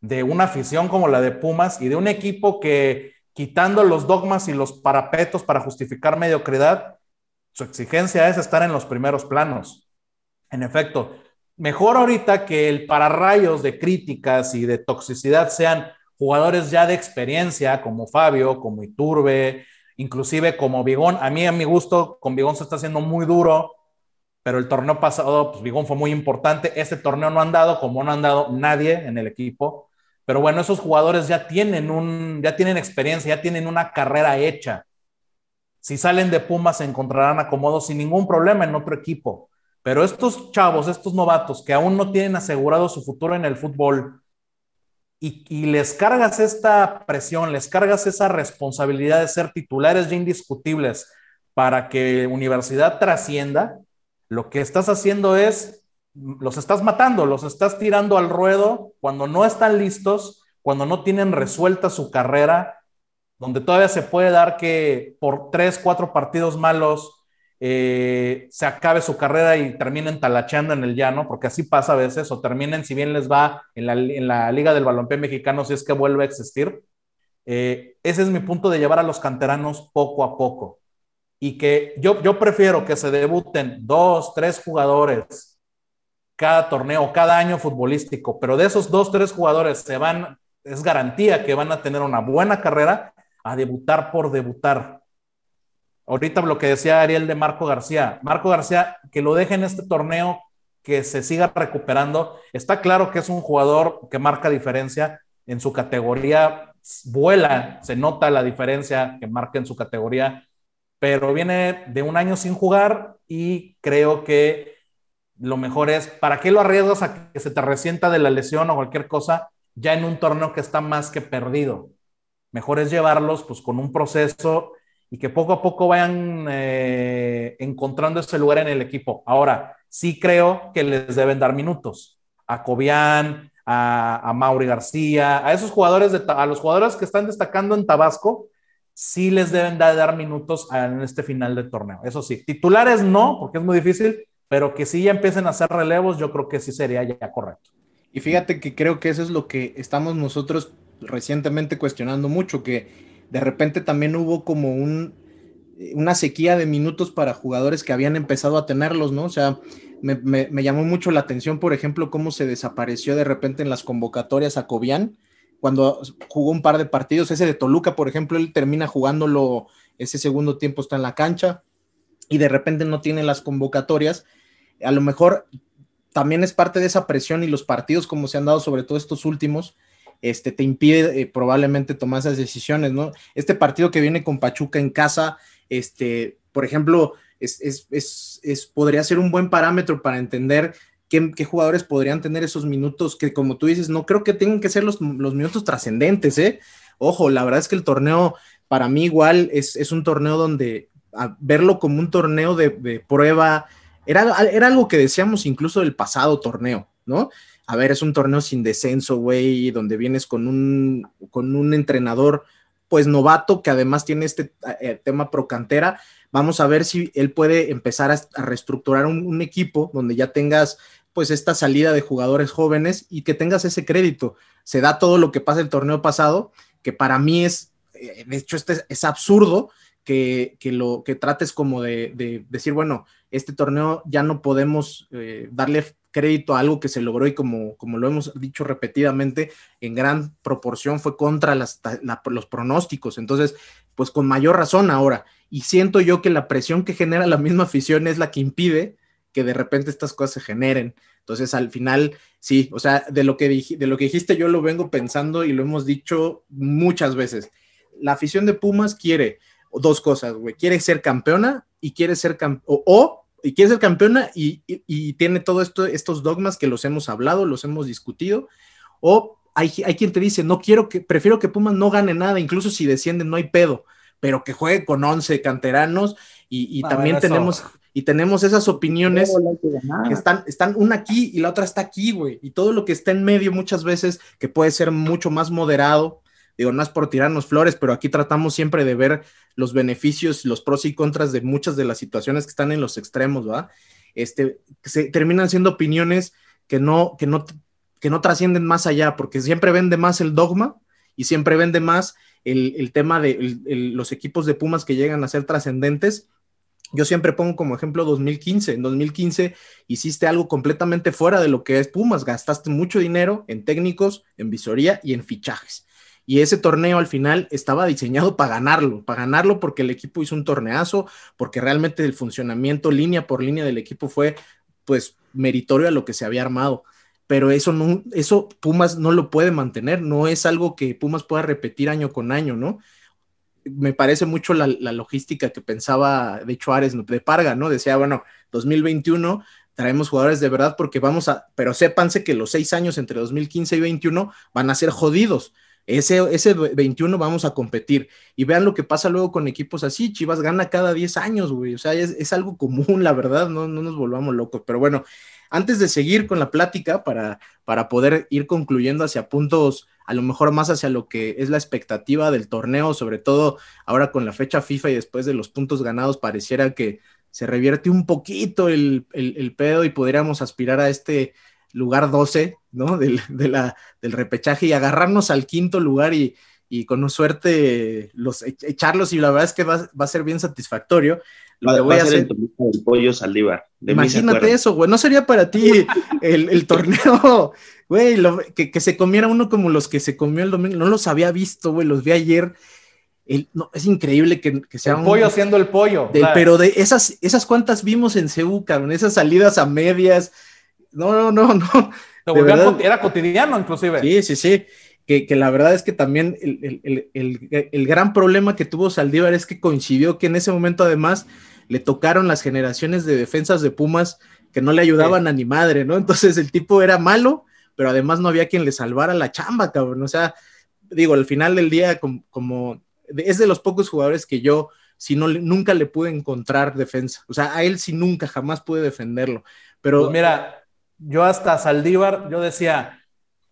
de una afición como la de Pumas y de un equipo que quitando los dogmas y los parapetos para justificar mediocridad, su exigencia es estar en los primeros planos. En efecto, mejor ahorita que el pararrayos de críticas y de toxicidad sean jugadores ya de experiencia como Fabio, como Iturbe, inclusive como Vigón, a mí a mi gusto, con Vigón se está haciendo muy duro, pero el torneo pasado, pues Vigón fue muy importante, este torneo no han dado, como no han dado nadie en el equipo, pero bueno, esos jugadores ya tienen un, ya tienen experiencia, ya tienen una carrera hecha. Si salen de Pumas se encontrarán acomodos sin ningún problema en otro equipo. Pero estos chavos, estos novatos que aún no tienen asegurado su futuro en el fútbol y, les cargas esta presión, les cargas esa responsabilidad de ser titulares ya indiscutibles para que universidad trascienda, lo que estás haciendo es, los estás matando, los estás tirando al ruedo cuando no están listos, cuando no tienen resuelta su carrera, donde todavía se puede dar que por tres, cuatro partidos malos eh, se acabe su carrera y terminen talacheando en el llano, porque así pasa a veces, o terminen, si bien les va en la, Liga del Balompié Mexicano, si es que vuelve a existir. Eh, ese es mi punto de llevar a los canteranos poco a poco. Y que yo, yo prefiero que se debuten dos, tres jugadores cada torneo, cada año futbolístico, pero de esos dos, tres jugadores se van, es garantía que van a tener una buena carrera a debutar por debutar Ahorita lo que decía Ariel de Marco García, Marco García, que lo deje en este torneo, que se siga recuperando. Está claro que es un jugador que marca diferencia en su categoría, vuela, se nota la diferencia que marca en su categoría, pero viene de un año sin jugar y creo que lo mejor es, ¿para qué lo arriesgas a que se te resienta de la lesión o cualquier cosa ya en un torneo que está más que perdido? Mejor es llevarlos pues con un proceso y que poco a poco vayan eh, encontrando ese lugar en el equipo. Ahora, sí creo que les deben dar minutos a Cobian, a, a Mauri García, a esos jugadores, de, a los jugadores que están destacando en Tabasco, sí les deben dar minutos en este final del torneo. Eso sí, titulares no, porque es muy difícil, pero que sí ya empiecen a hacer relevos, yo creo que sí sería ya correcto. Y fíjate que creo que eso es lo que estamos nosotros recientemente cuestionando mucho, que de repente también hubo como un, una sequía de minutos para jugadores que habían empezado a tenerlos, ¿no? O sea, me, llamó mucho la atención, por ejemplo, cómo se desapareció de repente en las convocatorias a Cobian, cuando jugó un par de partidos, ese de Toluca, por ejemplo, él termina jugándolo, ese segundo tiempo está en la cancha y de repente no tiene las convocatorias. A lo mejor también es parte de esa presión y los partidos como se han dado, sobre todo estos últimos, este, te impide eh, probablemente tomar esas decisiones, ¿no? Este partido que viene con Pachuca en casa, este, por ejemplo, es, podría ser un buen parámetro para entender qué, jugadores podrían tener esos minutos que, como tú dices, no creo que tengan que ser los, minutos trascendentes, ¿eh? Ojo, la verdad es que el torneo, para mí igual, es, un torneo donde verlo como un torneo de, de prueba, era, era, algo que decíamos incluso del pasado torneo, ¿no? A ver, es un torneo sin descenso, güey, donde vienes con un, con un entrenador, pues novato, que además tiene este eh, tema pro cantera. Vamos a ver si él puede empezar a, reestructurar un, equipo donde ya tengas pues esta salida de jugadores jóvenes y que tengas ese crédito. Se da todo lo que pasa el torneo pasado, que para mí es, eh, de hecho, este es, absurdo que, lo que trates como de, decir, bueno, este torneo ya no podemos eh, darle crédito a algo que se logró y como, como lo hemos dicho repetidamente, en gran proporción fue contra las, los pronósticos. Entonces, pues con mayor razón ahora. Y siento yo que la presión que genera la misma afición es la que impide que de repente estas cosas se generen. Entonces, al final, sí, o sea, de lo que, de lo que dijiste yo lo vengo pensando y lo hemos dicho muchas veces. La afición de Pumas quiere dos cosas, güey. Quiere ser campeona y quiere ser o, o y quiere ser campeona y, tiene todos esto, estos dogmas que los hemos hablado, los hemos discutido, o hay, hay, quien te dice, no quiero que, prefiero que Pumas no gane nada, incluso si descienden no hay pedo, pero que juegue con 11 canteranos y, también tenemos, y tenemos esas opiniones que están, están una aquí y la otra está aquí, güey, y todo lo que está en medio muchas veces que puede ser mucho más moderado, digo, no es por tirarnos flores, pero aquí tratamos siempre de ver los beneficios, los pros y contras de muchas de las situaciones que están en los extremos, ¿va? Este, se terminan siendo opiniones que no, que no, que no trascienden más allá, porque siempre vende más el dogma y siempre vende más el, tema de los equipos de Pumas que llegan a ser trascendentes. Yo siempre pongo como ejemplo 2015. En 2015 hiciste algo completamente fuera de lo que es Pumas. Gastaste mucho dinero en técnicos, en visoría y en fichajes Y ese torneo al final estaba diseñado para ganarlo, para ganarlo porque el equipo hizo un torneazo, porque realmente el funcionamiento línea por línea del equipo fue pues meritorio a lo que se había armado. Pero eso no, eso Pumas no lo puede mantener, no es algo que Pumas pueda repetir año con año, ¿no? Me parece mucho la, logística que pensaba de Chuárez de Parga, ¿no? Decía, bueno, 2021 traemos jugadores de verdad porque vamos a, pero sépanse que los seis años entre 2015 y 21 van a ser jodidos. Ese, ese 21 vamos a competir. Y vean lo que pasa luego con equipos así. Chivas gana cada 10 años, güey. O sea, es, es algo común, la verdad. No, no, nos volvamos locos. Pero bueno, antes de seguir con la plática, para, para poder ir concluyendo hacia puntos, a lo mejor más hacia lo que es la expectativa del torneo, sobre todo ahora con la fecha FIFA y después de los puntos ganados, pareciera que se revierte un poquito el, el, pedo y podríamos aspirar a este lugar 12, ¿no? Del, de la, del repechaje y agarrarnos al quinto lugar y, y con suerte los, e, echarlos y la verdad es que va, va a ser bien satisfactorio. Lo que voy a hacer, el pollo Saldívar. Imagínate eso, güey. No sería para ti el, el torneo, güey, que, que, se comiera uno como los que se comió el domingo. No los había visto, güey. Los vi ayer no, es increíble que, que sea el pollo haciendo el pollo. Pero de esas, esas cuantas vimos en Ceú, cabrón, esas salidas a medias. No, no, no, no. era cotidiano, inclusive. Sí, sí, sí. Que, que la verdad es que también el, el, el, el, gran problema que tuvo Saldívar es que coincidió que en ese momento además le tocaron las generaciones de defensas de Pumas que no le ayudaban a ni madre, ¿no? Entonces el tipo era malo, pero además no había quien le salvara la chamba, cabrón. O sea, digo, al final del día, como es de los pocos jugadores que yo, si no, nunca le pude encontrar defensa. O sea, a él sí nunca, jamás pude defenderlo. Pero pues mira, yo hasta Saldívar, yo decía,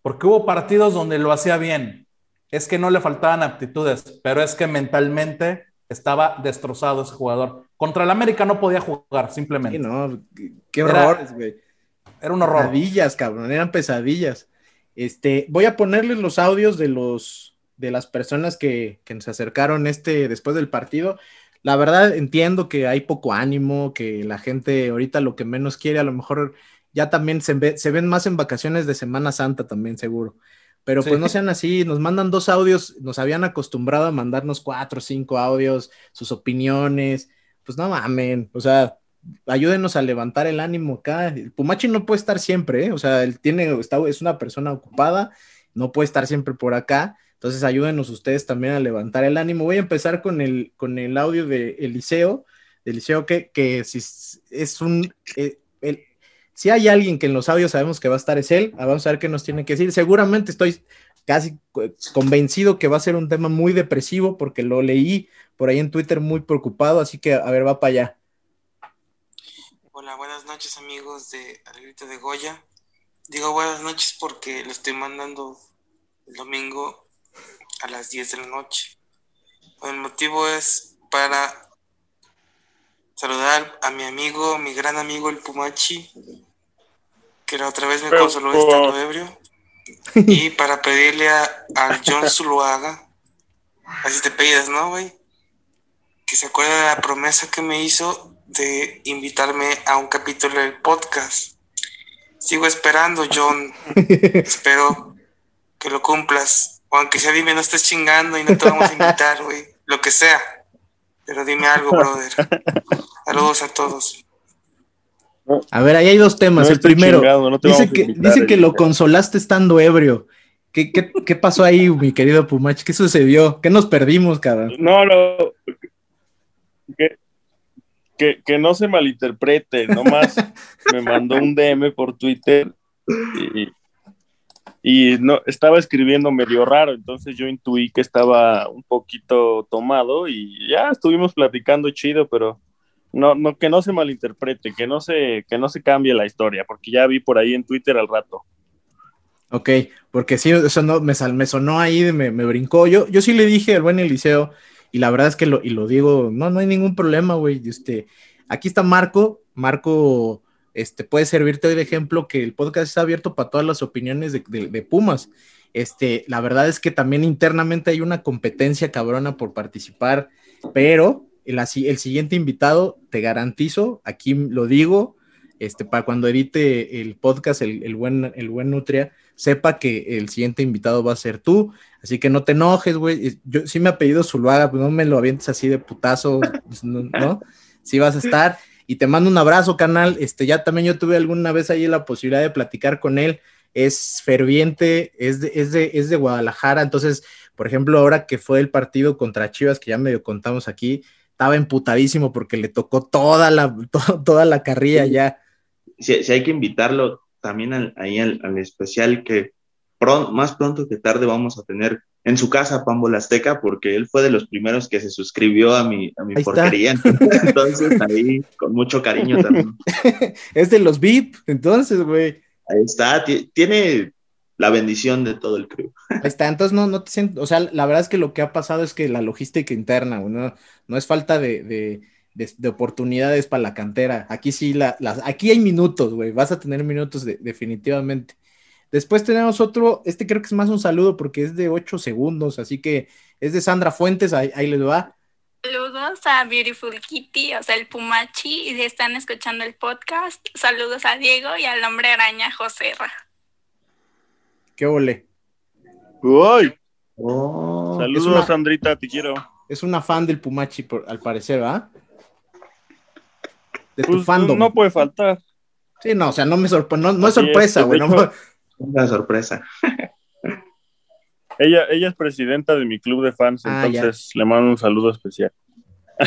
porque hubo partidos donde lo hacía bien. Es que no le faltaban aptitudes, pero es que mentalmente estaba destrozado ese jugador. Contra el América no podía jugar, simplemente. Sí, no, qué horrores, güey. Era, un horror. Pesadillas, cabrón, eran pesadillas. Este, voy a ponerles los audios de los de las personas que, que se acercaron este, después del partido. La verdad entiendo que hay poco ánimo, que la gente ahorita lo que menos quiere, a lo mejor ya también se, se ven más en vacaciones de Semana Santa también seguro. Pero pues no sean así, nos mandan dos audios, nos habían acostumbrado a mandarnos cuatro o cinco audios, sus opiniones, pues no mamen, o sea, ayúdenos a levantar el ánimo acá. El Pumachi no puede estar siempre, ¿eh? o sea, él tiene, está, es una persona ocupada, no puede estar siempre por acá entonces ayúdenos ustedes también a levantar el ánimo. Voy a empezar con el, con el audio de Eliseo, de Eliseo que, que si es un... Eh, si hay alguien que en los audios sabemos que va a estar es él, ah, vamos a ver qué nos tiene que decir. Seguramente estoy casi convencido que va a ser un tema muy depresivo porque lo leí por ahí en Twitter muy preocupado, así que a ver, va para allá. Hola, buenas noches amigos de Alegrito de Goya. Digo buenas noches porque lo estoy mandando el domingo a las 10 de la noche. El motivo es para saludar a mi amigo, mi gran amigo el Pumachi, que la otra vez me consoló estando ebrio, y para pedirle a, al John Zuluaga, así te pides, ¿no, güey? Que se acuerde de la promesa que me hizo de invitarme a un capítulo del podcast. Sigo esperando, John. Espero que lo cumplas. O aunque sea dime, no estés chingando y no te vamos a invitar, güey. Lo que sea. Pero dime algo, brother. Saludos a todos. A ver, ahí hay dos temas. el primero, dice, que, dice que lo consolaste estando ebrio. ¿Qué, qué, qué pasó ahí, mi querido Pumach? ¿Qué sucedió? ¿Qué nos perdimos, cabrón? No, no. Que, que, que no se malinterprete. Nomás me mandó un DM por Twitter y, y no estaba escribiendo medio raro, entonces yo intuí que estaba un poquito tomado y ya estuvimos platicando chido, pero no, no que no se malinterprete, que no se que no se cambie la historia, porque ya vi por ahí en Twitter al rato. Ok, porque sí, eso no, me, me sonó ahí, me, me brincó. Yo, yo sí le dije al buen Eliseo, y la verdad es que lo, y lo digo, no, no hay ningún problema, güey. Este, aquí está Marco, Marco este, puede servirte hoy de ejemplo que el podcast está abierto para todas las opiniones de, Pumas. Este, la verdad es que también internamente hay una competencia cabrona por participar, pero el, siguiente invitado, te garantizo, aquí lo digo, este, para cuando edite el podcast, el, buen, el buen Nutria, sepa que el siguiente invitado va a ser tú. Así que no te enojes, güey. Yo sí me ha pedido Zuluaga, pues no me lo avientes así de putazo, pues, ¿no? ¿no? Sí vas a estar. Y te mando un abrazo, canal. Este, ya también yo tuve alguna vez ahí la posibilidad de platicar con él. Es ferviente, es de, es de, es de Guadalajara. Entonces, por ejemplo, ahora que fue el partido contra Chivas, que ya medio contamos aquí, estaba emputadísimo porque le tocó toda la, to- toda la carrilla ya. Si, si hay que invitarlo también al- ahí al, al especial que pron- más pronto que tarde vamos a tener en su casa Pambo Azteca, porque él fue de los primeros que se suscribió a mi, a mi Ahí está. porquería. Entonces, ahí con mucho cariño también. Es de los VIP, entonces, güey. Ahí está, ti- tiene la bendición de todo el crew. Ahí está, entonces no, no te siento, o sea, la verdad es que lo que ha pasado es que la logística interna, no, no es falta de, de, de- de oportunidades para la cantera. Aquí sí, la, las, aquí hay minutos, güey, vas a tener minutos de- definitivamente. Después tenemos otro, este creo que es más un saludo porque es de 8 segundos, así que es de Sandra Fuentes, ahí, ahí les va. Saludos a Beautiful Kitty, o sea, el Pumachi, y si están escuchando el podcast, saludos a Diego y al hombre araña Joserra. ¿Qué ole? Uy, Oh, saludos, una- Sandrita, te quiero. Es una fan del Pumachi, por- al parecer, ¿va? De tu Pues, fandom. no puede faltar. Sí, no, o sea, no me sorprende, no, no es sorpresa, güey. no hecho- me- una sorpresa. Ella, ella es presidenta de mi club de fans, Ah, ya. entonces le mando un saludo especial.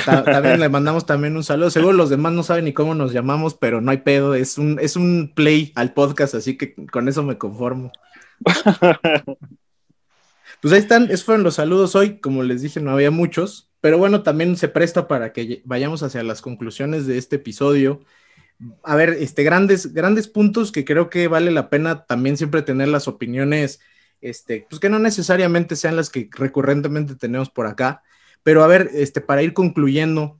Ta- También le mandamos también un saludo. Seguro los demás no saben ni cómo nos llamamos, pero no hay pedo. Es un, es un play al podcast, así que con eso me conformo. Pues ahí están, esos fueron los saludos hoy. Como les dije, no había muchos, pero bueno, también se presta para que vayamos hacia las conclusiones de este episodio. A ver, este, grandes, grandes puntos que creo que vale la pena también siempre tener las opiniones, este, pues que no necesariamente sean las que recurrentemente tenemos por acá. Pero a ver, este, para ir concluyendo,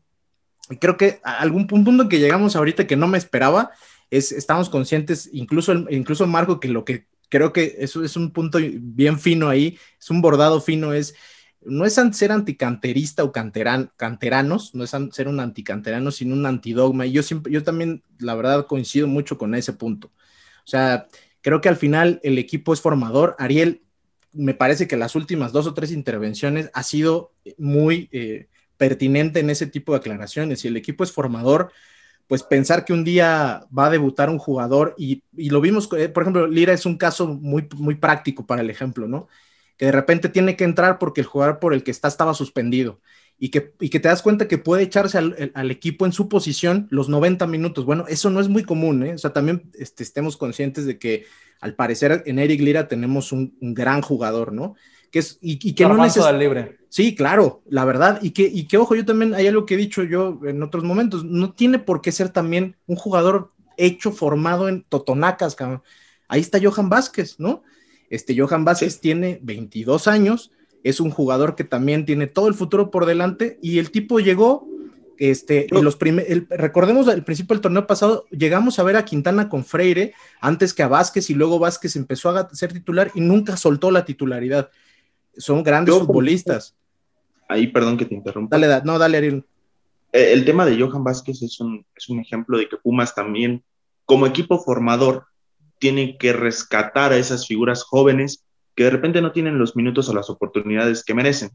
creo que algún pu- punto que llegamos ahorita que no me esperaba es, estamos conscientes, incluso, incluso Marco, que lo que creo que eso es un punto bien fino ahí, es un bordado fino, es, no es ser anticanterista o canteran, canteranos, no es ser un anticanterano, sino un antidogma. Y yo siempre, yo también, la verdad, coincido mucho con ese punto. O sea, creo que al final el equipo es formador. Ariel, me parece que las últimas dos o tres intervenciones ha sido muy eh, pertinente en ese tipo de aclaraciones. Si el equipo es formador, pues pensar que un día va a debutar un jugador y, y lo vimos, eh, por ejemplo, Lira es un caso muy, muy práctico para el ejemplo, ¿no? Que de repente tiene que entrar porque el jugador por el que está estaba suspendido y que, y que te das cuenta que puede echarse al, al equipo en su posición los 90 minutos. Bueno, eso no es muy común, ¿eh? O sea, también este, estemos conscientes de que al parecer en Eric Lira tenemos un, un gran jugador, ¿no? Que es, y, y que no Armando neces- del libre. Sí, claro, la verdad. Y que, y que, ojo, yo también, hay algo que he dicho yo en otros momentos, no tiene por qué ser también un jugador hecho, formado en Totonacas, cabrón. Ahí está Johan Vázquez, ¿no? Este Johan Vázquez tiene 22 años, es un jugador que también tiene todo el futuro por delante y el tipo llegó, este, en los el- recordemos al principio del torneo pasado, llegamos a ver a Quintana con Freire antes que a Vázquez y luego Vázquez empezó a ser titular y nunca soltó la titularidad. Son grandes Yo- futbolistas. Ahí, perdón que te interrumpa. Dale, da- no, dale, Ariel. Eh, el tema de Johan Vázquez es un, es un ejemplo de que Pumas también, como equipo formador, tiene que rescatar a esas figuras jóvenes que de repente no tienen los minutos o las oportunidades que merecen.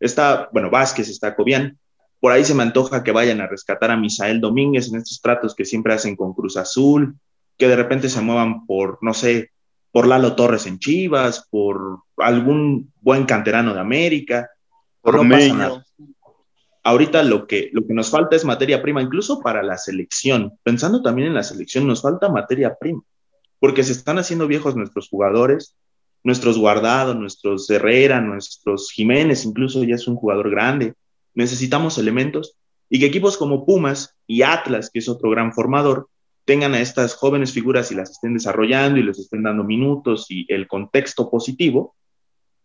Está, bueno, Vázquez, está Cobian. Por ahí se me antoja que vayan a rescatar a Misael Domínguez en estos tratos que siempre hacen con Cruz Azul, que de repente se muevan por, no sé, por Lalo Torres en Chivas, por algún buen canterano de América. Por no pasa nada ahorita lo que, lo que nos falta es materia prima, incluso para la selección. Pensando también en la selección, nos falta materia prima, porque se están haciendo viejos nuestros jugadores, nuestros Guardado, nuestros Herrera, nuestros Jiménez, incluso ya es un jugador grande. Necesitamos elementos y que equipos como Pumas y Atlas, que es otro gran formador, tengan a estas jóvenes figuras y las estén desarrollando y les estén dando minutos y el contexto positivo,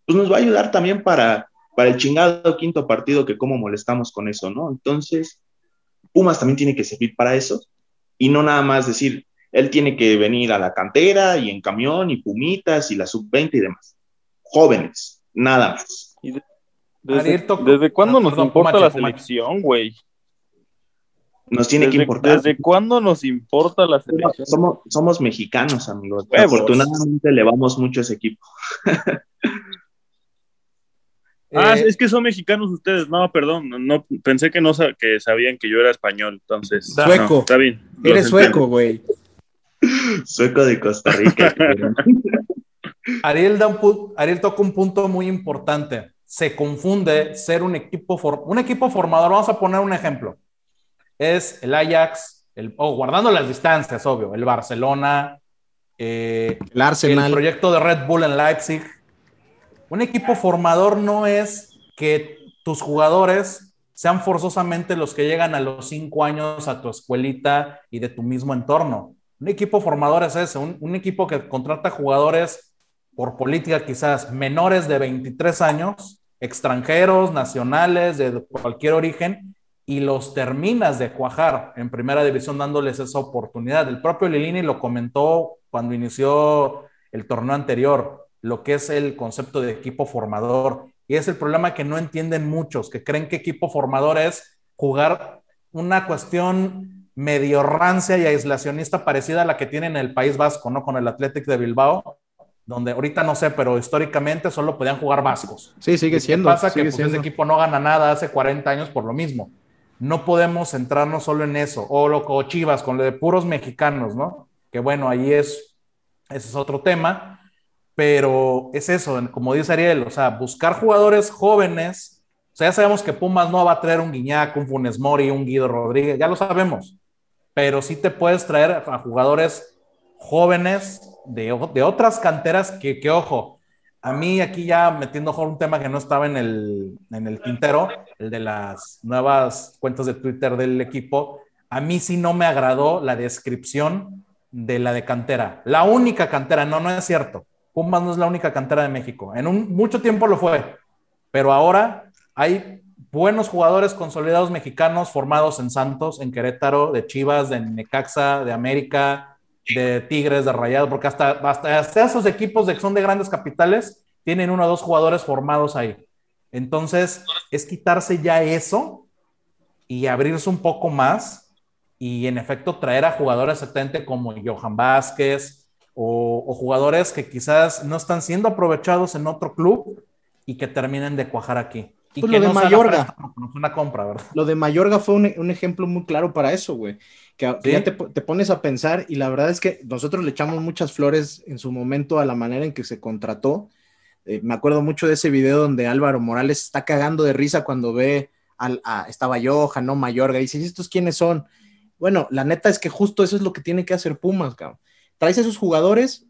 pues nos va a ayudar también para para el chingado quinto partido que cómo molestamos con eso, ¿no? Entonces, Pumas también tiene que servir para eso y no nada más decir, él tiene que venir a la cantera y en camión y pumitas y la sub-20 y demás. Jóvenes, nada más. ¿Desde, ¿desde cuándo Ah, nos perdón, importa Pumachi, la Pumachi. selección, güey? Nos tiene que ¿Desde, importar. ¿Desde cuándo nos importa la selección? Somos, somos mexicanos, amigos. Huevos. Afortunadamente le vamos mucho a ese equipo. Ah, Eh, es que son mexicanos ustedes. No, perdón. No, no, pensé que no que sabían que yo era español. Entonces, Sueco. no, está bien. Eres sueco, güey. Sueco de Costa Rica. Ariel, da un Ariel toca un punto muy importante. Se confunde ser un equipo, for- un equipo formador. Vamos a poner un ejemplo. Es el Ajax, el, oh, guardando las distancias, obvio, el Barcelona, eh, El Arsenal. el proyecto de Red Bull en Leipzig. Un equipo formador no es que tus jugadores sean forzosamente los que llegan a los cinco años a tu escuelita y de tu mismo entorno. Un equipo formador es ese, un, un equipo que contrata jugadores por política quizás menores de 23 años, extranjeros, nacionales, de cualquier origen, y los terminas de cuajar en primera división dándoles esa oportunidad. El propio Lilini lo comentó cuando inició el torneo anterior, lo que es el concepto de equipo formador. Y es el problema que no entienden muchos, que creen que equipo formador es jugar una cuestión medio rancia y aislacionista parecida a la que tienen en el País Vasco, ¿no? Con el Athletic de Bilbao, donde ahorita no sé, pero históricamente solo podían jugar vascos. Sí, sigue ¿Y qué siendo. pasa sigue que pues, siendo. ese equipo no gana nada hace 40 años por lo mismo. No podemos centrarnos solo en eso. O, lo, o Chivas, con lo de puros mexicanos, ¿no? Que bueno, ahí es, ese es otro tema. Pero es eso, como dice Ariel, o sea, buscar jugadores jóvenes. O sea, ya sabemos que Pumas no va a traer un Guiñac, un Funes Mori, un Guido Rodríguez, ya lo sabemos. Pero sí te puedes traer a jugadores jóvenes de, de otras canteras que, que, ojo, a mí aquí ya metiendo un tema que no estaba en el, en el tintero, el de las nuevas cuentas de Twitter del equipo, a mí sí no me agradó la descripción de la de cantera. La única cantera, no, no es cierto. Pumas no es la única cantera de México. En mucho tiempo lo fue, pero ahora hay buenos jugadores consolidados mexicanos formados en Santos, en Querétaro, de Chivas, de Necaxa, de América, de Tigres, de Rayado, porque hasta, hasta, hasta esos equipos de, que son de grandes capitales tienen uno o dos jugadores formados ahí. Entonces, es quitarse ya eso y abrirse un poco más y en efecto traer a jugadores exactamente como Johan Vázquez o jugadores que quizás no están siendo aprovechados en otro club y que terminen de cuajar aquí. Y Pues que lo de no Mayorga. una compra, ¿verdad? Lo de Mayorga fue un, un ejemplo muy claro para eso, güey. Que, Sí. ya te, te pones a pensar y la verdad es que nosotros le echamos muchas flores en su momento a la manera en que se contrató. Eh, me acuerdo mucho de ese video donde Álvaro Morales está cagando de risa cuando ve al, a, estaba Johan, no Mayorga, y dice, ¿y estos quiénes son? Bueno, la neta es que justo eso es lo que tiene que hacer Pumas, cabrón. Traes a esos jugadores,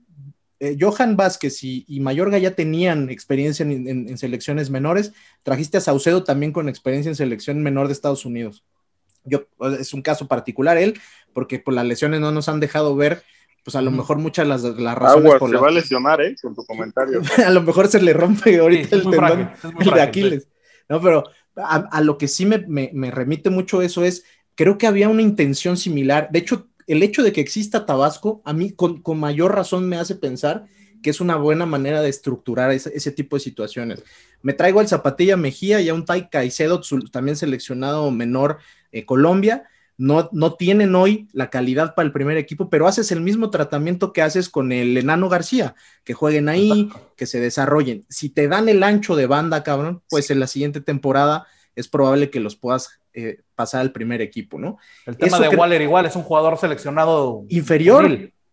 eh, Johan Vázquez y, y Mayorga ya tenían experiencia en, en- en selecciones menores, trajiste a Saucedo también con experiencia en selección menor de Estados Unidos. Yo, es un caso particular él, porque por las lesiones no nos han dejado ver, pues a lo mejor muchas las, las razones Agua, por se las- va a lesionar, ¿eh? Con tu comentario. a lo mejor se le rompe ahorita Sí, el tendón frágil, de Aquiles. No, pero a, a lo que sí me, me- me remite mucho eso es, creo que había una intención similar. De hecho, el hecho de que exista Tabasco, a mí con, con mayor razón me hace pensar que es una buena manera de estructurar ese, ese tipo de situaciones. Me traigo al Zapatilla Mejía y a un Tai Caicedo, también seleccionado menor eh, Colombia. No, no tienen hoy la calidad para el primer equipo, pero haces el mismo tratamiento que haces con el Enano García, que jueguen ahí, que se desarrollen. Si te dan el ancho de banda, cabrón, pues en la siguiente temporada es probable que los puedas eh, pasar al primer equipo, ¿no? El tema Eso de Waller igual es un jugador seleccionado Inferior.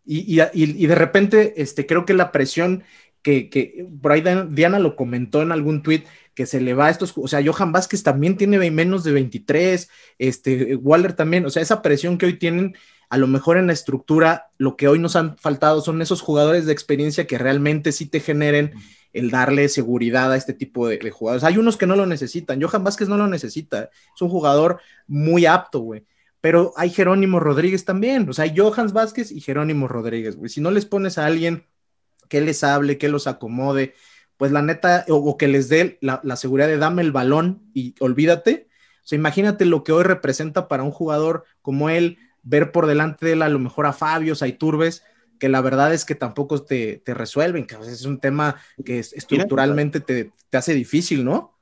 Y, y- y- y de repente, este, creo que la presión que, que por ahí Diana lo comentó en algún tuit, que se le va a estos, o sea, Johan Vázquez también tiene menos de 23, este, Waller también, o sea, esa presión que hoy tienen, a lo mejor en la estructura, lo que hoy nos han faltado son esos jugadores de experiencia que realmente sí te generen el darle seguridad a este tipo de, jugadores. Hay unos que no lo necesitan, Johan Vázquez no lo necesita, es un jugador muy apto, güey. Pero hay Jerónimo Rodríguez también, o sea, hay Johan Vázquez y Jerónimo Rodríguez, güey. Si no les pones a alguien que les hable, que los acomode, pues la neta, o, que les dé la, la seguridad de dame el balón y olvídate. O sea, imagínate lo que hoy representa para un jugador como él, ver por delante de él a lo mejor a Fabios, a Iturbes, que la verdad es que tampoco te, te resuelven, que es un tema que es- estructuralmente te, te hace difícil, ¿no?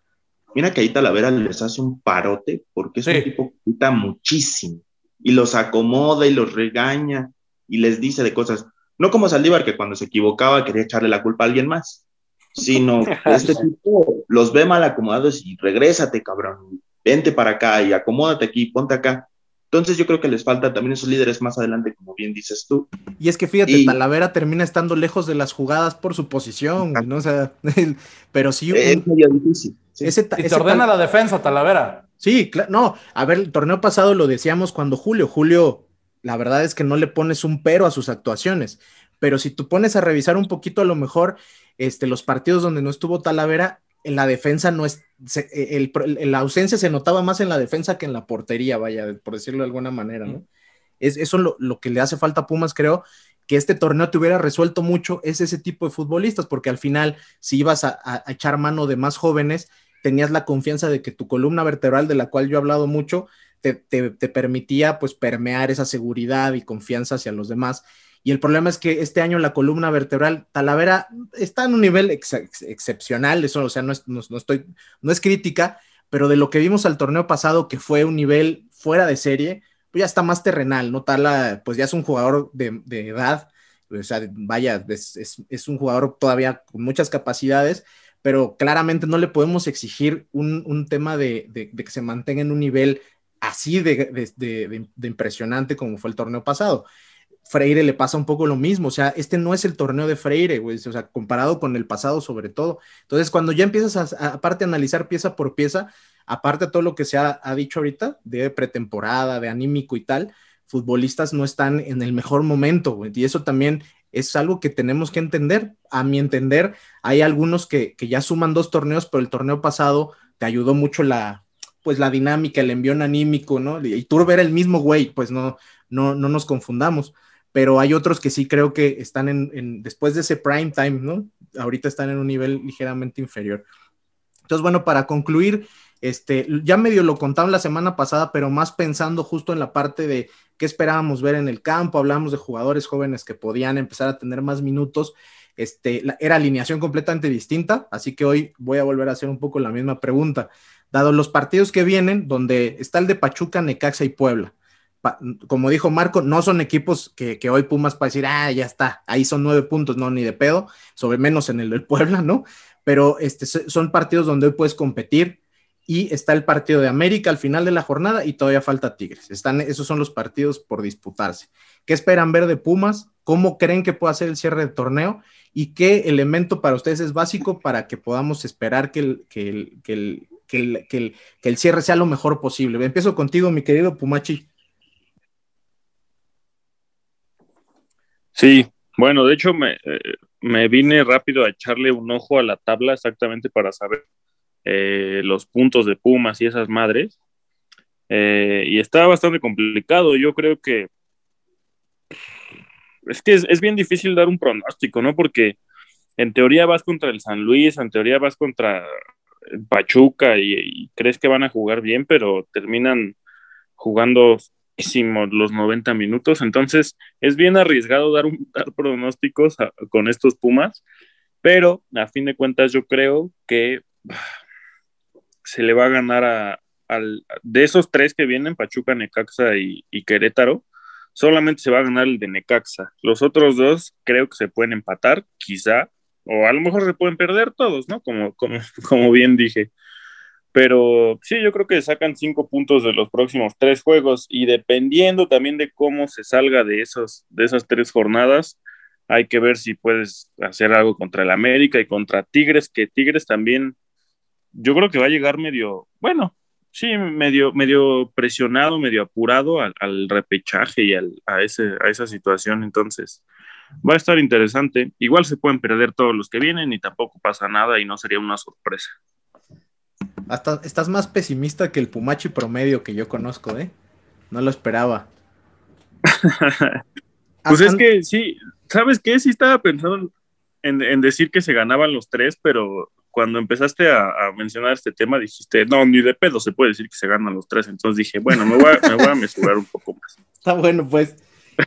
Mira que ahí Talavera les hace un parote porque es Sí. un tipo que quita muchísimo, y los acomoda y los regaña y les dice de cosas. No como Saldívar, que cuando se equivocaba quería echarle la culpa a alguien más, sino este tipo los ve mal acomodados y regrésate, cabrón, vente para acá y acomódate aquí, ponte acá. Entonces yo creo que les falta también esos líderes más adelante, como bien dices tú. Y es que fíjate, Talavera termina estando lejos de las jugadas por su posición, ¿no? O sea, pero sí. Es medio difícil. Ese, y te ordena la defensa, Talavera. Sí, claro, no, a ver, el torneo pasado lo decíamos cuando Julio, Julio, la verdad es que no le pones un pero a sus actuaciones, pero si tú pones a revisar un poquito a lo mejor este, los partidos donde no estuvo Talavera, en la defensa no es, el, la ausencia se notaba más en la defensa que en la portería, vaya, por decirlo de alguna manera, ¿no? Es eso lo, lo que le hace falta a Pumas, creo, que este torneo te hubiera resuelto mucho, es ese tipo de futbolistas, porque al final, si ibas a, a, echar mano de más jóvenes, tenías la confianza de que tu columna vertebral, de la cual yo he hablado mucho, te, te, te permitía pues permear esa seguridad y confianza hacia los demás y el problema es que este año la columna vertebral Talavera está en un nivel excepcional, eso, o sea, no es, no, estoy, no es crítica, pero de lo que vimos al torneo pasado, que fue un nivel fuera de serie, pues ya está más terrenal, ¿no? Tala, pues ya es un jugador de, edad, o sea, vaya, es, un jugador todavía con muchas capacidades, pero claramente no le podemos exigir un, tema de, de, que se mantenga en un nivel así de, impresionante como fue el torneo pasado. Freire le pasa un poco lo mismo, o sea, este no es el torneo de Freire, güey, o sea, comparado con el pasado sobre todo. Entonces, cuando ya empiezas a, aparte a analizar pieza por pieza, aparte de todo lo que se ha, dicho ahorita, de pretemporada, de anímico y tal, futbolistas no están en el mejor momento, y eso también es algo que tenemos que entender. A mi entender, hay algunos que, que ya suman dos torneos, pero el torneo pasado te ayudó mucho la, pues la dinámica, el envión anímico, ¿no? Y tú era el mismo güey, pues no, no, no nos confundamos pero hay otros que sí creo que están en, después de ese prime time, ¿no? Ahorita están en un nivel ligeramente inferior. Entonces, bueno, para concluir, este, ya medio lo contaba la semana pasada, pero más pensando justo en la parte de qué esperábamos ver en el campo, hablamos de jugadores jóvenes que podían empezar a tener más minutos, este, era alineación completamente distinta, así que hoy voy a volver a hacer un poco la misma pregunta. Dado los partidos que vienen, donde está el de Pachuca, Necaxa y Puebla, como dijo Marco, no son equipos que, hoy Pumas para decir, ah, ya está, ahí son nueve puntos, no, ni de pedo, sobre menos en el del Puebla, ¿no? Pero este, son partidos donde hoy puedes competir y está el partido de América al final de la jornada y todavía falta Tigres. Están, esos son los partidos por disputarse. ¿Qué esperan ver de Pumas? ¿Cómo creen que pueda ser el cierre del torneo? ¿Y qué elemento para ustedes es básico para que podamos esperar que el, que el, que el, que el, que el, que el cierre sea lo mejor posible? Empiezo contigo, mi querido Pumachi. Sí, bueno, de hecho me, eh, me, vine rápido a echarle un ojo a la tabla exactamente para saber eh, los puntos de Pumas y esas madres. Eh, y está bastante complicado. Yo creo que es que es, bien difícil dar un pronóstico, ¿no? Porque en teoría vas contra el San Luis, en teoría vas contra Pachuca y crees que van a jugar bien, pero terminan jugando los 90 minutos, entonces es bien arriesgado dar, un, dar pronósticos con estos Pumas, pero a fin de cuentas yo creo que se le va a ganar a, al, de esos tres que vienen, Pachuca, Necaxa y, Querétaro, solamente se va a ganar el de Necaxa. Los otros dos creo que se pueden empatar, quizá, o a lo mejor se pueden perder todos, ¿no? Como, como, como bien dije. Pero sí, yo creo que sacan cinco puntos de los próximos tres juegos y dependiendo también de cómo se salga de, esos, de esas tres jornadas, hay que ver si puedes hacer algo contra el América y contra Tigres, que Tigres también, yo creo que va a llegar medio, bueno, sí, medio, medio presionado, medio apurado al, repechaje y al, a, ese, a esa situación. Entonces, va a estar interesante. Igual se pueden perder todos los que vienen y tampoco pasa nada y no sería una sorpresa. Hasta estás más pesimista que el Pumachi promedio que yo conozco, ¿eh? No lo esperaba. pues es que sí, ¿sabes qué? Sí estaba pensando en, decir que se ganaban los tres, pero cuando empezaste a, mencionar este tema dijiste, no, ni de pedo se puede decir que se ganan los tres. Entonces dije, bueno, me voy a, me voy a mesurar un poco más. Está bueno, pues.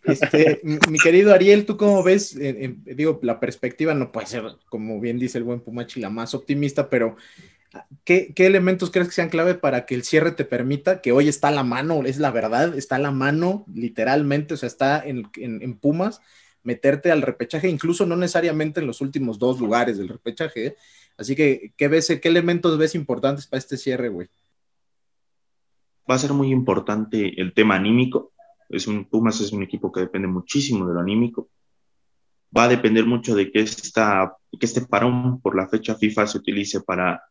Este, mi querido Ariel, ¿tú cómo ves? digo, la perspectiva no puede ser, como bien dice el buen Pumachi, la más optimista, pero ¿qué, ¿qué, elementos crees que sean clave para que el cierre te permita, que hoy está la mano, es la verdad, está la mano, literalmente, o sea, está en, en, en Pumas, meterte al repechaje, incluso no necesariamente en los últimos dos lugares del repechaje. ¿eh? Así que, ¿qué, ves, ¿qué elementos ves importantes para este cierre, güey? Va a ser muy importante el tema anímico. Es un, Pumas es un equipo que depende muchísimo de lo anímico. Va a depender mucho de que, esta, que este parón por la fecha FIFA se utilice para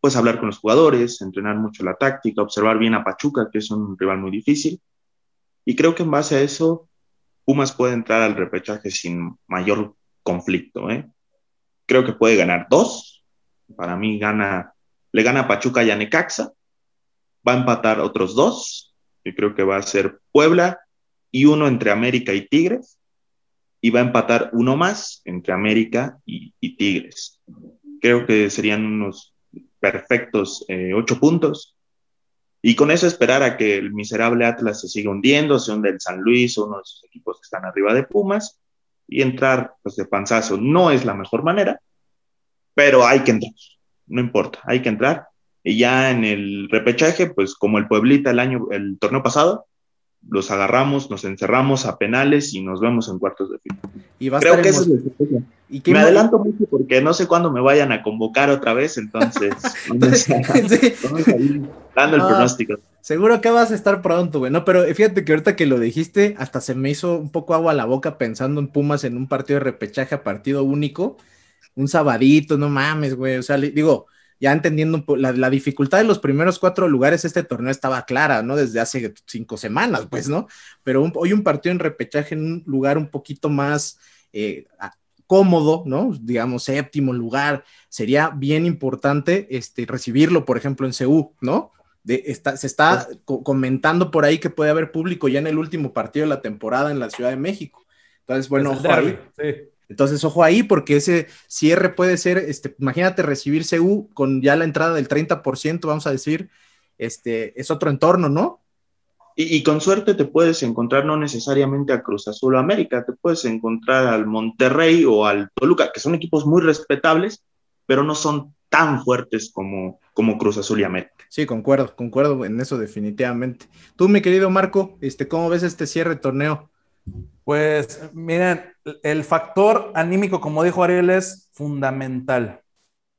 pues hablar con los jugadores, entrenar mucho la táctica, observar bien a Pachuca, que es un rival muy difícil. Y creo que en base a eso, Pumas puede entrar al repechaje sin mayor conflicto. ¿eh? Creo que puede ganar dos. Para mí gana, le gana Pachuca y a Necaxa. Va a empatar otros dos. Yo creo que va a ser Puebla y uno entre América y Tigres. Y va a empatar uno más entre América y, y Tigres. Creo que serían unos perfectos eh, ocho puntos. Y con eso esperar a que el miserable Atlas se siga hundiendo, sea un del San Luis o uno de esos equipos que están arriba de Pumas, y entrar pues, de panzazo no es la mejor manera, pero hay que entrar, no importa, hay que entrar. Y ya en el repechaje, pues como el Pueblita el año, el torneo pasado, los agarramos, nos encerramos a penales y nos vemos en cuartos de final. Y va a Creo que eso es Mos- lo que pasa. ¿Y Me adelanto mucho porque no sé cuándo me vayan a convocar otra vez, entonces vamos a- Sí. vamos a ir dando el Ah. pronóstico. Seguro que vas a estar pronto, güey. No, pero fíjate que ahorita que lo dijiste, hasta se me hizo un poco agua a la boca pensando en Pumas en un partido de repechaje a partido único. Un sabadito, no mames, güey. O sea, le- digo, ya entendiendo la, la dificultad de los primeros cuatro lugares, este torneo estaba clara, ¿no? Desde hace cinco semanas, pues, ¿no? Pero un- hoy un partido en repechaje en un lugar un poquito más eh, cómodo, ¿no? Digamos, séptimo lugar. Sería bien importante este, recibirlo, por ejemplo, en CU, ¿no? De, está, se está co- comentando por ahí que puede haber público ya en el último partido de la temporada en la Ciudad de México. Entonces, bueno, ojo ahí. sí. Entonces, ojo ahí, porque ese cierre puede ser, este, imagínate recibir CU con ya la entrada del 30%, vamos a decir, este, es otro entorno, ¿no? Y, y con suerte te puedes encontrar no necesariamente a Cruz Azul o América, te puedes encontrar al Monterrey o al Toluca, que son equipos muy respetables, pero no son tan fuertes como, como Cruz Azul y América. Sí, concuerdo, concuerdo en eso definitivamente. Tú, mi querido Marco, este, ¿cómo ves este cierre de torneo? Pues miren, el factor anímico, como dijo Ariel, es fundamental.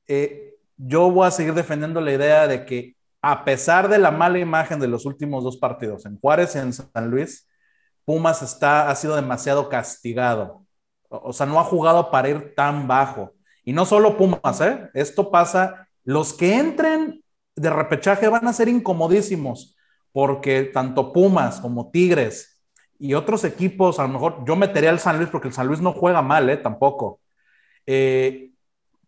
Eh, yo voy a seguir defendiendo la idea de que a pesar de la mala imagen de los últimos dos partidos, en Juárez y en San Luis, Pumas está, ha sido demasiado castigado. O, sea, no ha jugado para ir tan bajo. Y no solo Pumas, ¿eh? Esto pasa, los que entren de repechaje van a ser incomodísimos, porque tanto Pumas como Tigres y otros equipos, a lo mejor yo metería al San Luis porque el San Luis no juega mal, ¿eh? Tampoco. Eh,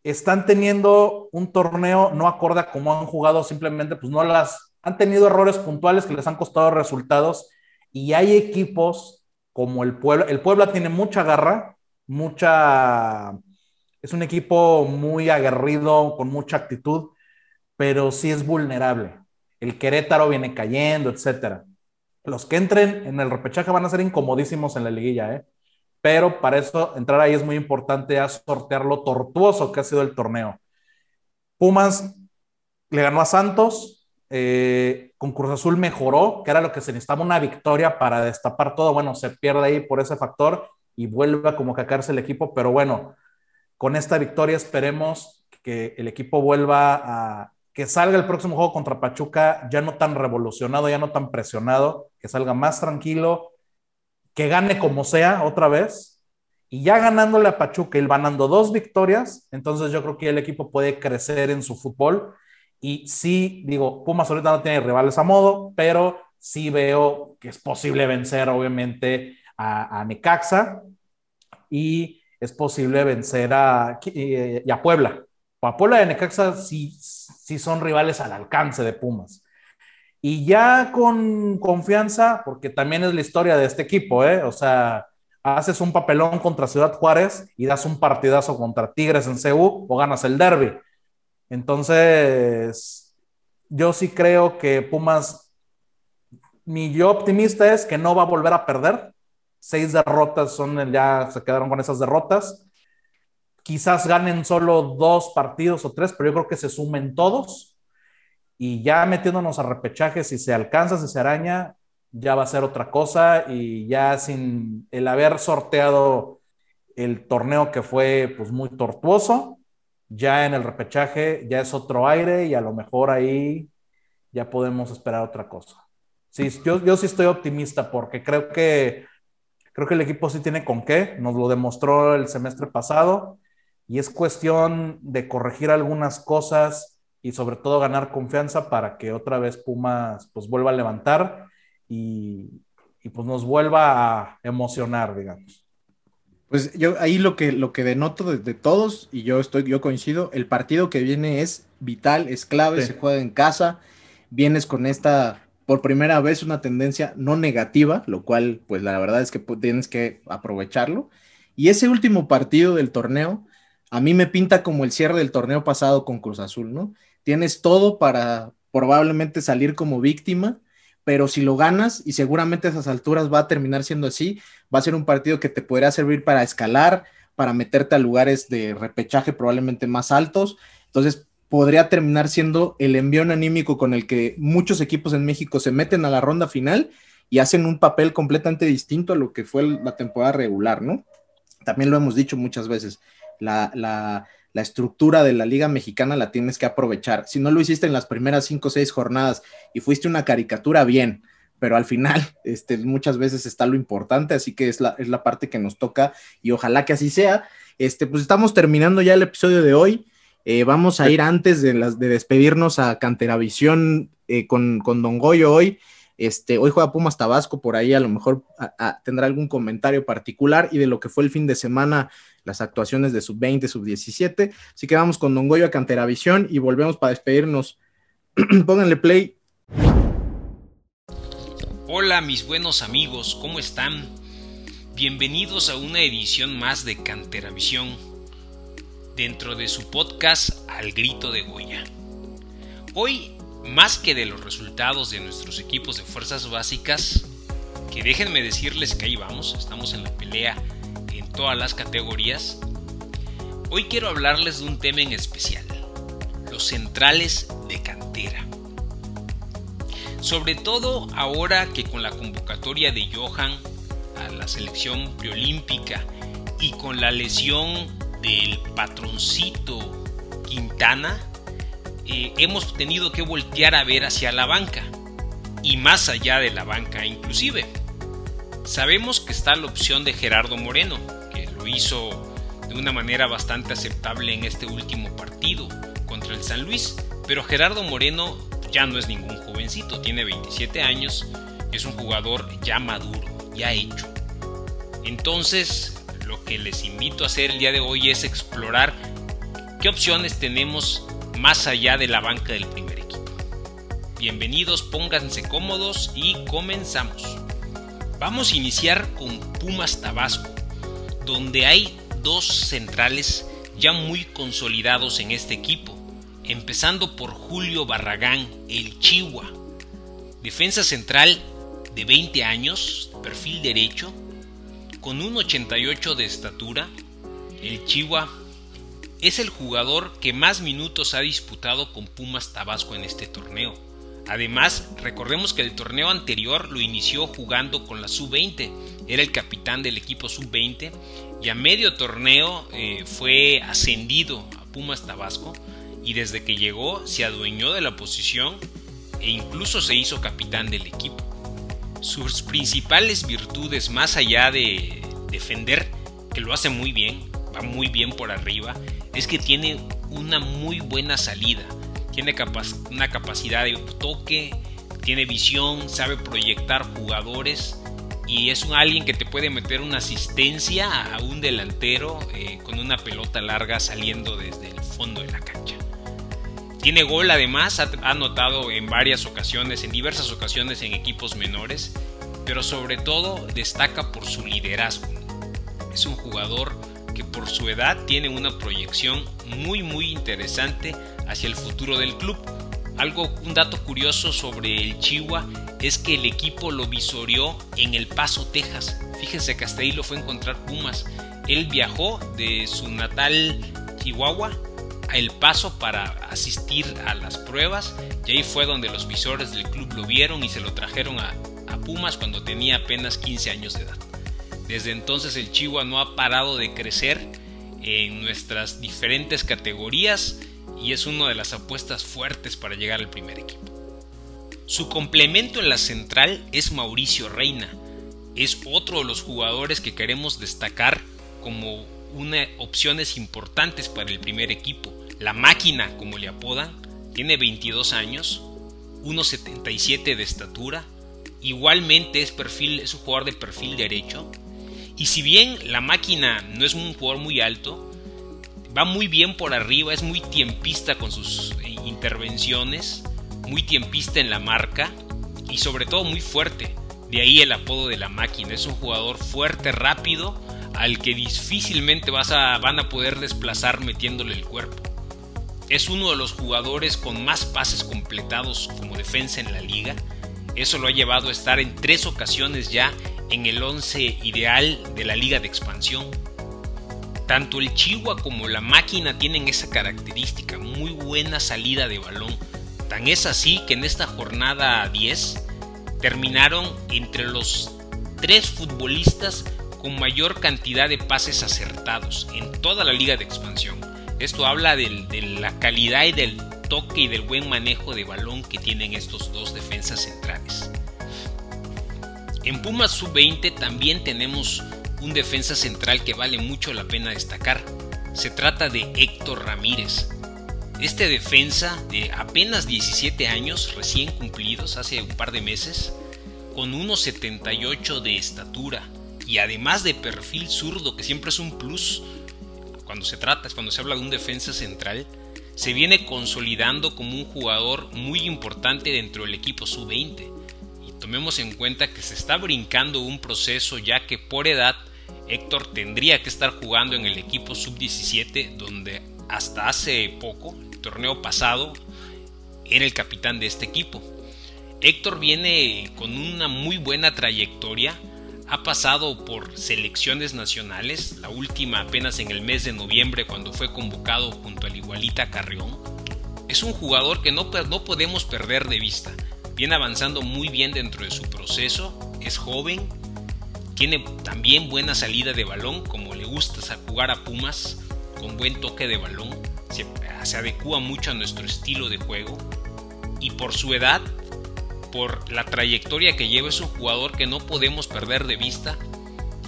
están teniendo un torneo no acorde a cómo han jugado, simplemente pues no las han tenido errores puntuales que les han costado resultados y hay equipos como el Puebla, el Puebla tiene mucha garra, mucha es un equipo muy aguerrido, con mucha actitud, pero sí es vulnerable. El Querétaro viene cayendo, etcétera. Los que entren en el repechaje van a ser incomodísimos en la liguilla, ¿eh? pero para eso entrar ahí es muy importante a sortear lo tortuoso que ha sido el torneo. Pumas le ganó a Santos, eh, con Cruz Azul mejoró, que era lo que se necesitaba una victoria para destapar todo. Bueno, se pierde ahí por ese factor y vuelve a como cacarse el equipo, pero bueno, con esta victoria esperemos que el equipo vuelva a que salga el próximo juego contra Pachuca ya no tan revolucionado, ya no tan presionado, que salga más tranquilo, que gane como sea otra vez. Y ya ganándole a Pachuca y ganando dos victorias, entonces yo creo que el equipo puede crecer en su fútbol. Y sí, digo, Pumas ahorita no tiene rivales a modo, pero sí veo que es posible vencer, obviamente, a, a Necaxa y es posible vencer a, y a Puebla. A Puebla y Necaxa sí, sí son rivales al alcance de Pumas. Y ya con confianza, porque también es la historia de este equipo, ¿eh? O sea, haces un papelón contra Ciudad Juárez y das un partidazo contra Tigres en CU o ganas el derby. Entonces, yo sí creo que Pumas, mi yo optimista es que no va a volver a perder. Seis derrotas son, ya se quedaron con esas derrotas. Quizás ganen solo dos partidos o tres, pero yo creo que se sumen todos. Y ya metiéndonos a repechaje, si se alcanza, si se araña, ya va a ser otra cosa. Y ya sin el haber sorteado el torneo que fue pues muy tortuoso, ya en el repechaje ya es otro aire y a lo mejor ahí ya podemos esperar otra cosa. Sí, yo, yo sí estoy optimista porque creo que, creo que el equipo sí tiene con qué, nos lo demostró el semestre pasado y es cuestión de corregir algunas cosas y sobre todo ganar confianza para que otra vez Pumas pues vuelva a levantar y, y pues nos vuelva a emocionar, digamos. Pues yo ahí lo que, lo que denoto de, todos, y yo estoy, yo coincido, el partido que viene es vital, es clave, se juega en casa, vienes con esta, por primera vez, una tendencia no negativa, lo cual, pues la verdad es que tienes que aprovecharlo. Y ese último partido del torneo, a mí me pinta como el cierre del torneo pasado con Cruz Azul, ¿no? Tienes todo para probablemente salir como víctima pero si lo ganas, y seguramente a esas alturas va a terminar siendo así, va a ser un partido que te podrá servir para escalar, para meterte a lugares de repechaje probablemente más altos. Entonces, podría terminar siendo el envión anímico con el que muchos equipos en México se meten a la ronda final y hacen un papel completamente distinto a lo que fue la temporada regular, ¿no? También lo hemos dicho muchas veces, la, la, estructura de la Liga Mexicana la tienes que aprovechar. Si no lo hiciste en las primeras cinco o seis jornadas y fuiste una caricatura, bien, pero al final este, muchas veces está lo importante, así que es la, es la parte que nos toca y ojalá que así sea. Este, pues estamos terminando ya el episodio de hoy. Eh, vamos a ir antes de, las, de despedirnos a Canteravisión eh, con, con Don Goyo hoy. Este, hoy juega Pumas Tabasco, por ahí a lo mejor tendrá algún comentario particular y de lo que fue el fin de semana las actuaciones de sub-20, sub-17. Así que vamos con Don Goyo a Canteravisión y volvemos para despedirnos. Pónganle play. Hola mis buenos amigos, ¿cómo están? Bienvenidos a una edición más de Canteravisión, dentro de su podcast Al Grito de Goya. Hoy, más que de los resultados de nuestros equipos de fuerzas básicas, que déjenme decirles que ahí vamos, estamos en la pelea todas las categorías, hoy quiero hablarles de un tema en especial, los centrales de cantera. Sobre todo ahora que con la convocatoria de Johan a la selección preolímpica y con la lesión del patroncito Quintana, hemos tenido que voltear a ver hacia la banca y más allá de la banca inclusive. Sabemos que está la opción de Gerardo Moreno, hizo de una manera bastante aceptable en este último partido contra el San Luis, pero Gerardo Moreno ya no es ningún jovencito, tiene 27 años, es un jugador ya maduro, ya hecho. Entonces, lo que les invito a hacer el día de hoy es explorar qué opciones tenemos más allá de la banca del primer equipo. Bienvenidos, pónganse cómodos y comenzamos. Vamos a iniciar con Pumas Tabasco donde hay dos centrales ya muy consolidados en este equipo, empezando por Julio Barragán, el Chihuahua, defensa central de 20 años, perfil derecho, con un 88 de estatura, el Chihuahua es el jugador que más minutos ha disputado con Pumas Tabasco en este torneo. Además, recordemos que el torneo anterior lo inició jugando con la sub-20, era el capitán del equipo sub-20 y a medio torneo eh, fue ascendido a Pumas Tabasco y desde que llegó se adueñó de la posición e incluso se hizo capitán del equipo. Sus principales virtudes, más allá de defender, que lo hace muy bien, va muy bien por arriba, es que tiene una muy buena salida tiene una capacidad de toque, tiene visión, sabe proyectar jugadores y es un alguien que te puede meter una asistencia a un delantero eh, con una pelota larga saliendo desde el fondo de la cancha. Tiene gol además, ha anotado en varias ocasiones, en diversas ocasiones en equipos menores, pero sobre todo destaca por su liderazgo. Es un jugador que por su edad tiene una proyección muy muy interesante hacia el futuro del club. Algo, un dato curioso sobre el Chihuahua es que el equipo lo visorió en El Paso, Texas. Fíjense que hasta ahí lo fue a encontrar Pumas. él viajó de su natal Chihuahua a El Paso para asistir a las pruebas y ahí fue donde los visores del club lo vieron y se lo trajeron a, a Pumas cuando tenía apenas 15 años de edad. Desde entonces el Chihuahua no ha parado de crecer en nuestras diferentes categorías y es una de las apuestas fuertes para llegar al primer equipo. Su complemento en la central es Mauricio Reina. Es otro de los jugadores que queremos destacar como una opciones importantes para el primer equipo. La máquina, como le apodan, tiene 22 años, 1.77 de estatura, igualmente es perfil, es un jugador de perfil derecho. Y si bien la máquina no es un jugador muy alto, va muy bien por arriba, es muy tiempista con sus eh, intervenciones, muy tiempista en la marca y sobre todo muy fuerte. De ahí el apodo de la máquina. Es un jugador fuerte, rápido, al que difícilmente vas a, van a poder desplazar metiéndole el cuerpo. Es uno de los jugadores con más pases completados como defensa en la liga. Eso lo ha llevado a estar en tres ocasiones ya en el 11 ideal de la liga de expansión. Tanto el Chihuahua como la máquina tienen esa característica, muy buena salida de balón. Tan es así que en esta jornada 10 terminaron entre los tres futbolistas con mayor cantidad de pases acertados en toda la liga de expansión. Esto habla de la calidad y del toque y del buen manejo de balón que tienen estos dos defensas centrales. En Pumas Sub-20 también tenemos un defensa central que vale mucho la pena destacar. Se trata de Héctor Ramírez. Este defensa de apenas 17 años recién cumplidos hace un par de meses, con 1,78 de estatura y además de perfil zurdo, que siempre es un plus cuando se trata, cuando se habla de un defensa central, se viene consolidando como un jugador muy importante dentro del equipo sub-20. Tomemos en cuenta que se está brincando un proceso ya que por edad Héctor tendría que estar jugando en el equipo sub-17 donde hasta hace poco, el torneo pasado, era el capitán de este equipo. Héctor viene con una muy buena trayectoria, ha pasado por selecciones nacionales, la última apenas en el mes de noviembre cuando fue convocado junto al Igualita Carrión. Es un jugador que no, no podemos perder de vista, viene avanzando muy bien dentro de su proceso, es joven, tiene también buena salida de balón, como le gusta jugar a Pumas, con buen toque de balón. Se, se adecua mucho a nuestro estilo de juego. Y por su edad, por la trayectoria que lleva, es un jugador que no podemos perder de vista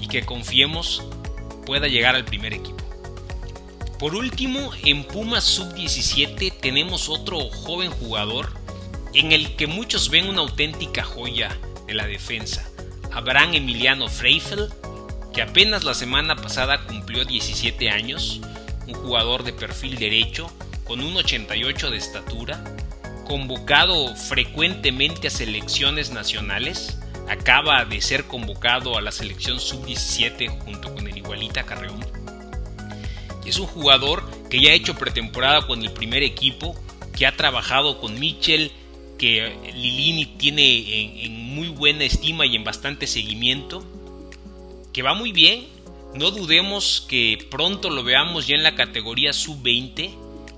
y que confiemos pueda llegar al primer equipo. Por último, en Pumas Sub-17 tenemos otro joven jugador en el que muchos ven una auténtica joya de la defensa. Abraham Emiliano Freifel, que apenas la semana pasada cumplió 17 años, un jugador de perfil derecho con un 88 de estatura, convocado frecuentemente a selecciones nacionales, acaba de ser convocado a la selección sub-17 junto con el Igualita Carreón. Es un jugador que ya ha hecho pretemporada con el primer equipo, que ha trabajado con Mitchell, que Lilini tiene en, muy buena estima y en bastante seguimiento, que va muy bien. No dudemos que pronto lo veamos ya en la categoría sub-20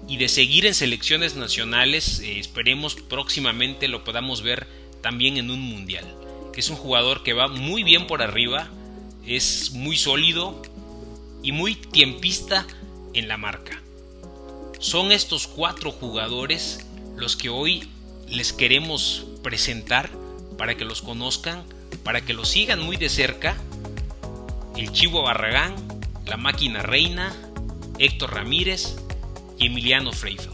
y de seguir en selecciones nacionales, eh, esperemos próximamente lo podamos ver también en un mundial. Es un jugador que va muy bien por arriba, es muy sólido y muy tiempista en la marca. Son estos cuatro jugadores los que hoy les queremos presentar para que los conozcan, para que los sigan muy de cerca. El Chivo Barragán, la máquina reina, Héctor Ramírez y Emiliano Freifel.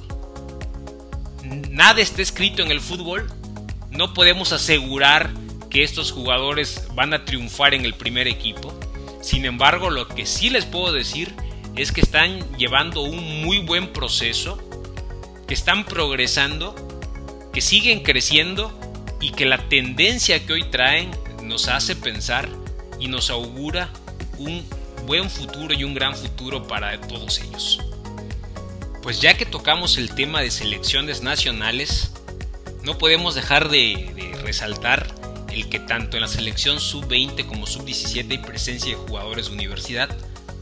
Nada está escrito en el fútbol. No podemos asegurar que estos jugadores van a triunfar en el primer equipo. Sin embargo, lo que sí les puedo decir es que están llevando un muy buen proceso, que están progresando que siguen creciendo y que la tendencia que hoy traen nos hace pensar y nos augura un buen futuro y un gran futuro para todos ellos. Pues ya que tocamos el tema de selecciones nacionales, no podemos dejar de, resaltar el que tanto en la selección sub-20 como sub-17 hay presencia de jugadores de universidad.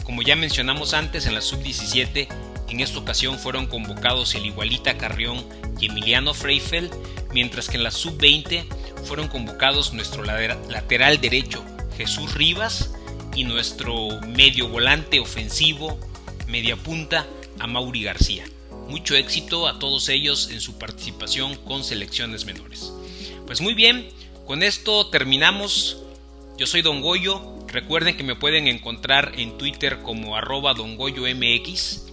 Como ya mencionamos antes, en la sub-17, en esta ocasión fueron convocados el Igualita Carrión y Emiliano Freifeld, mientras que en la sub-20 fueron convocados nuestro lateral derecho Jesús Rivas y nuestro medio volante ofensivo, media punta, a Mauri García. Mucho éxito a todos ellos en su participación con selecciones menores. Pues muy bien, con esto terminamos. Yo soy Don Goyo. Recuerden que me pueden encontrar en Twitter como arroba dongoyomx.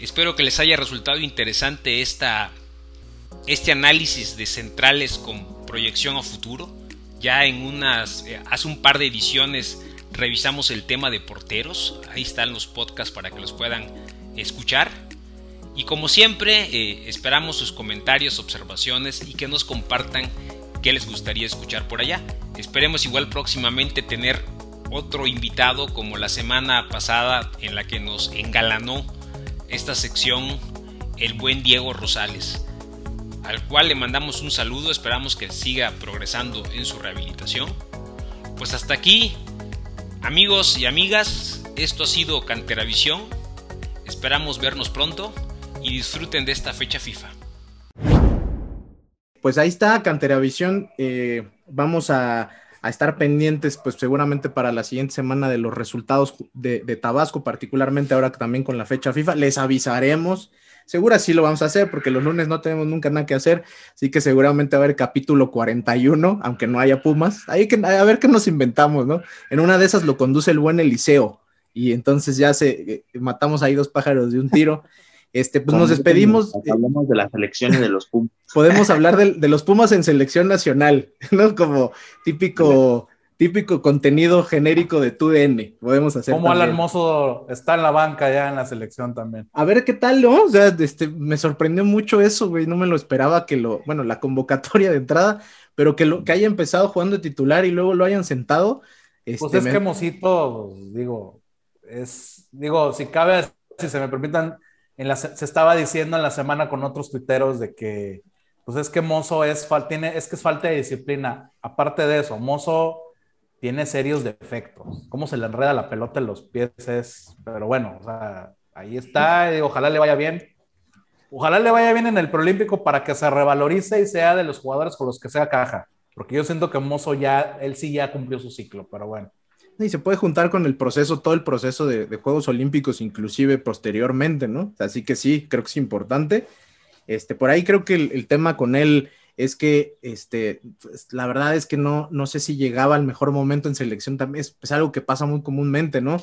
Espero que les haya resultado interesante esta, este análisis de centrales con proyección a futuro. Ya en unas, eh, hace un par de ediciones revisamos el tema de porteros. Ahí están los podcasts para que los puedan escuchar. Y como siempre, eh, esperamos sus comentarios, observaciones y que nos compartan qué les gustaría escuchar por allá. Esperemos igual próximamente tener otro invitado como la semana pasada en la que nos engalanó esta sección el buen Diego Rosales, al cual le mandamos un saludo, esperamos que siga progresando en su rehabilitación. Pues hasta aquí, amigos y amigas, esto ha sido Canteravisión, esperamos vernos pronto y disfruten de esta fecha FIFA. Pues ahí está, Canteravisión. Eh, vamos a, estar pendientes, pues seguramente para la siguiente semana de los resultados de, Tabasco, particularmente ahora también con la fecha FIFA. Les avisaremos. Seguro sí lo vamos a hacer porque los lunes no tenemos nunca nada que hacer, así que seguramente va a haber capítulo 41, aunque no haya Pumas. Hay que a ver qué nos inventamos, ¿no? En una de esas lo conduce el buen Eliseo y entonces ya se eh, matamos ahí dos pájaros de un tiro. Este, pues nos despedimos. Eh, hablamos de las elecciones de los Pumas. Podemos hablar de, los Pumas en selección nacional, ¿no? Como típico, típico contenido genérico de TUDN. Podemos hacer. Como Alan Mozo está en la banca ya en la selección también. A ver qué tal, ¿no? O sea, este, me sorprendió mucho eso, güey. No me lo esperaba que lo, bueno, la convocatoria de entrada, pero que lo que haya empezado jugando de titular y luego lo hayan sentado. pues este, es que Mosito, digo, es, digo, si cabe, si se me permitan se estaba diciendo en la semana con otros tuiteros de que, pues es que Mozo es, tiene, es que es falta de disciplina. Aparte de eso, Mozo tiene serios defectos. Cómo se le enreda la pelota en los pies es, pero bueno, o sea, ahí está, y ojalá le vaya bien. Ojalá le vaya bien en el Prolímpico para que se revalorice y sea de los jugadores con los que sea caja. Porque yo siento que Mozo ya, él sí ya cumplió su ciclo, pero bueno. Y se puede juntar con el proceso, todo el proceso de, Juegos Olímpicos, inclusive posteriormente, ¿no? Así que sí, creo que es importante. Este, por ahí creo que el, tema con él es que, este, pues, la verdad es que no, no sé si llegaba al mejor momento en selección también, es, algo que pasa muy comúnmente, ¿no?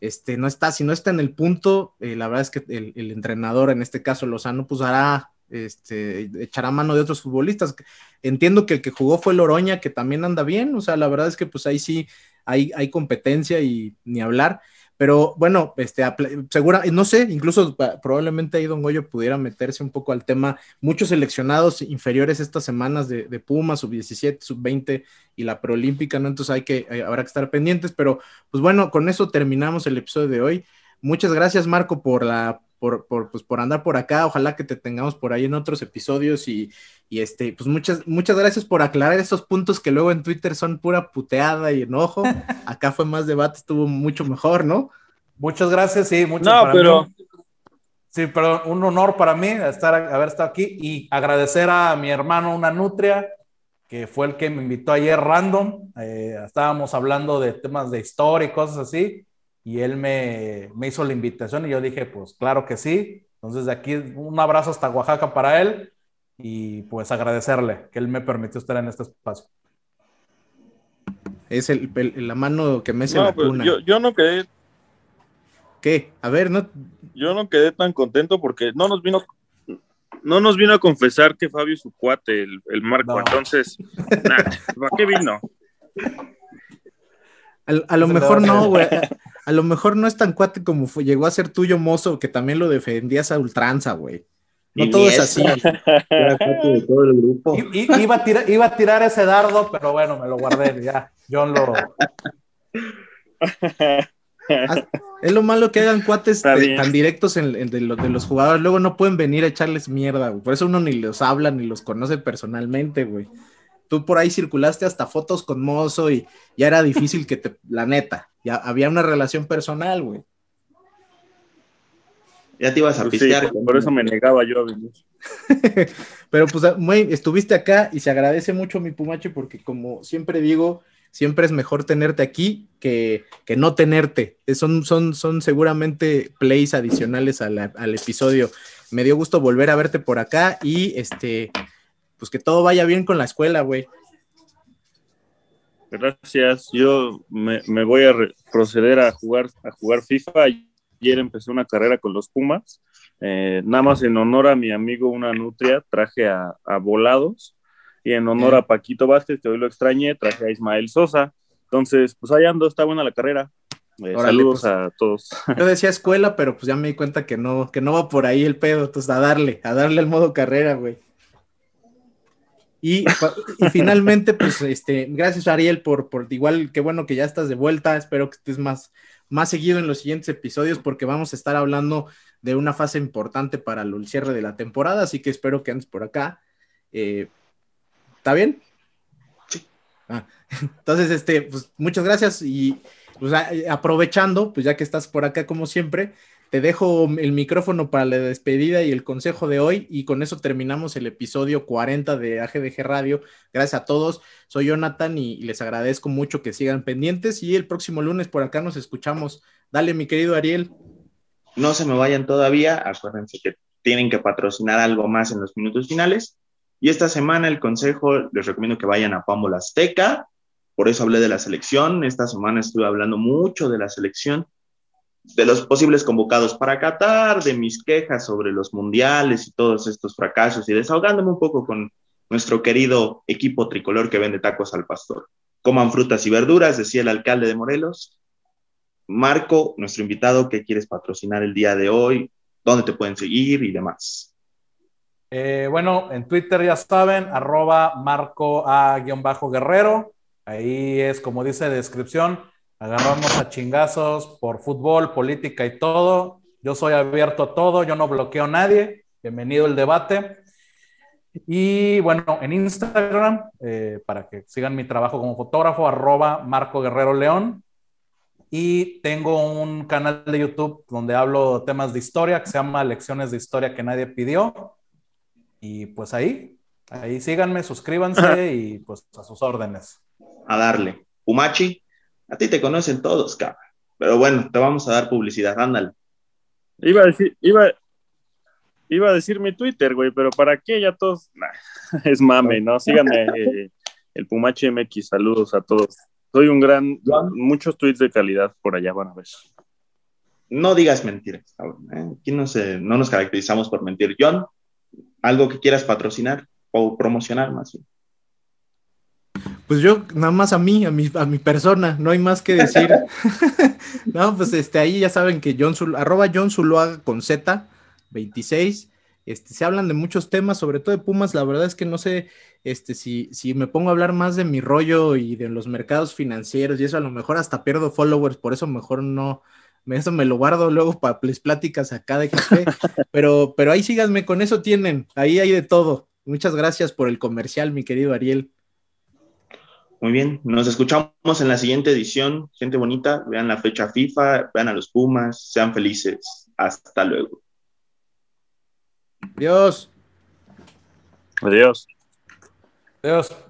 Este, no está, si no está en el punto, eh, la verdad es que el, entrenador, en este caso Lozano, pues hará, este, echará mano de otros futbolistas. Entiendo que el que jugó fue Loroña, que también anda bien, o sea, la verdad es que pues ahí sí hay, competencia y ni hablar. Pero bueno, este, segura, no sé, incluso probablemente ahí Don Goyo pudiera meterse un poco al tema. Muchos seleccionados inferiores estas semanas de, de Puma, sub-17, sub-20 y la preolímpica, ¿no? Entonces hay que, habrá que estar pendientes. Pero pues bueno, con eso terminamos el episodio de hoy. Muchas gracias, Marco, por la por, por, pues, por andar por acá. Ojalá que te tengamos por ahí en otros episodios y, y, este, pues muchas, muchas gracias por aclarar esos puntos que luego en Twitter son pura puteada y enojo. Acá fue más debate, estuvo mucho mejor, ¿no? Muchas gracias, sí, mucho No, pero... Sí, pero un honor para mí estar, haber estado aquí y agradecer a mi hermano Una Nutria, que fue el que me invitó ayer random. Eh, estábamos hablando de temas de historia y cosas así y él me, hizo la invitación y yo dije, pues claro que sí. Entonces de aquí un abrazo hasta Oaxaca para él y pues agradecerle que él me permitió estar en este espacio. Es el, la mano que me hace la pues, Yo, yo no quedé. ¿Qué? A ver, no. Yo no quedé tan contento porque no nos vino no nos vino a confesar que Fabio es su cuate, el, Marco. Entonces, ¿para qué vino? A, lo mejor no, güey. A lo mejor no es tan cuate como fue, llegó a ser tuyo, mozo, que también lo defendías a ultranza, güey. No todo es así. iba, a tirar, iba a tirar ese dardo, pero bueno, me lo guardé. Ya, John lo. Es lo malo que hagan cuates tan directos en, de, los jugadores. Luego no pueden venir a echarles mierda, güey. Por eso uno ni los habla ni los conoce personalmente, güey. Tú por ahí circulaste hasta fotos con Mozo y ya era difícil que te, la neta, ya había una relación personal, güey. Ya te ibas a Pues pistear. por, por eso me negaba yo a venir. Pero pues, muy, estuviste acá y se agradece mucho mi Pumache porque como siempre digo, siempre es mejor tenerte aquí que, que no tenerte. Eh, Son, son, son seguramente plays adicionales la- al episodio. Me dio gusto volver a verte por acá y este, pues que todo vaya bien con la escuela, güey. Gracias. Yo me, me voy a proceder a jugar, a jugar FIFA. Ayer empecé una carrera con los Pumas. Eh, nada más en honor a mi amigo, una nutria, traje a, a Volados. Y en honor a Paquito Vázquez, que hoy lo extrañé, traje a Ismael Sosa. Entonces, pues ahí ando, está buena la carrera. Eh, Órale, saludos pues. a todos. Yo decía escuela, pero pues ya me di cuenta que no, que no va por ahí el pedo. Entonces, a darle, a darle el modo carrera, güey. Y, y finalmente, pues, este, gracias Ariel por, por igual, qué bueno que ya estás de vuelta. Espero que estés más, más seguido en los siguientes episodios porque vamos a estar hablando de una fase importante para el cierre de la temporada, así que espero que andes por acá. Eh, ¿Está bien? Sí. Ah, entonces, este, pues muchas gracias y pues, aprovechando, pues ya que estás por acá como siempre, te dejo el micrófono para la despedida y el consejo de hoy y con eso terminamos el episodio 40 de AGDG Radio. Gracias a todos, soy Jonathan y les agradezco mucho que sigan pendientes y el próximo lunes por acá nos escuchamos. Dale, mi querido Ariel. No se me vayan todavía, acuérdense que tienen que patrocinar algo más en los minutos finales. Y esta semana el consejo, les recomiendo que vayan a Pambo Azteca, por eso hablé de la selección, esta semana estuve hablando mucho de la selección, de los posibles convocados para Qatar, de mis quejas sobre los mundiales y todos estos fracasos y desahogándome un poco con nuestro querido equipo tricolor que vende tacos al pastor. Coman frutas y verduras, decía el alcalde de Morelos, Marco, nuestro invitado, ¿qué quieres patrocinar el día de hoy? ¿Dónde te pueden seguir y demás? Eh, bueno, en Twitter ya saben, arroba marco a-guerrero. Ahí es como dice descripción, agarramos a chingazos por fútbol, política y todo. Yo soy abierto a todo, yo no bloqueo a nadie. Bienvenido el debate. Y bueno, en Instagram, eh, para que sigan mi trabajo como fotógrafo, arroba Marco Guerrero León. Y tengo un canal de YouTube donde hablo temas de historia que se llama Lecciones de Historia que nadie pidió. Y pues ahí, ahí síganme, suscríbanse y pues a sus órdenes. A darle. Pumachi, a ti te conocen todos, cabrón. Pero bueno, te vamos a dar publicidad, ándale. Iba a decir, iba, iba a decir mi Twitter, güey, pero ¿para qué? Ya todos. Nah, es mame, ¿no? Síganme, eh, el Pumachi MX, saludos a todos. Soy un gran, muchos tweets de calidad por allá, van a ver. No digas mentiras, cabrón. ¿eh? Aquí no, se, no nos caracterizamos por mentir. John, ¿algo que quieras patrocinar o promocionar más bien? Pues yo, nada más a mí, a mi, a mi persona, no hay más que decir. no, pues este, ahí ya saben que John Zul, arroba John Zuluaga con Z, 26. Este, se hablan de muchos temas, sobre todo de Pumas. La verdad es que no sé este, si, si me pongo a hablar más de mi rollo y de los mercados financieros y eso, a lo mejor hasta pierdo followers, por eso mejor no, eso me lo guardo luego para les pláticas acá de café. pero, pero ahí síganme, con eso tienen, ahí hay de todo. Muchas gracias por el comercial, mi querido Ariel. Muy bien, nos escuchamos en la siguiente edición. Gente bonita, vean la fecha FIFA, vean a los Pumas, sean felices. Hasta luego. Adiós. Adiós. Adiós.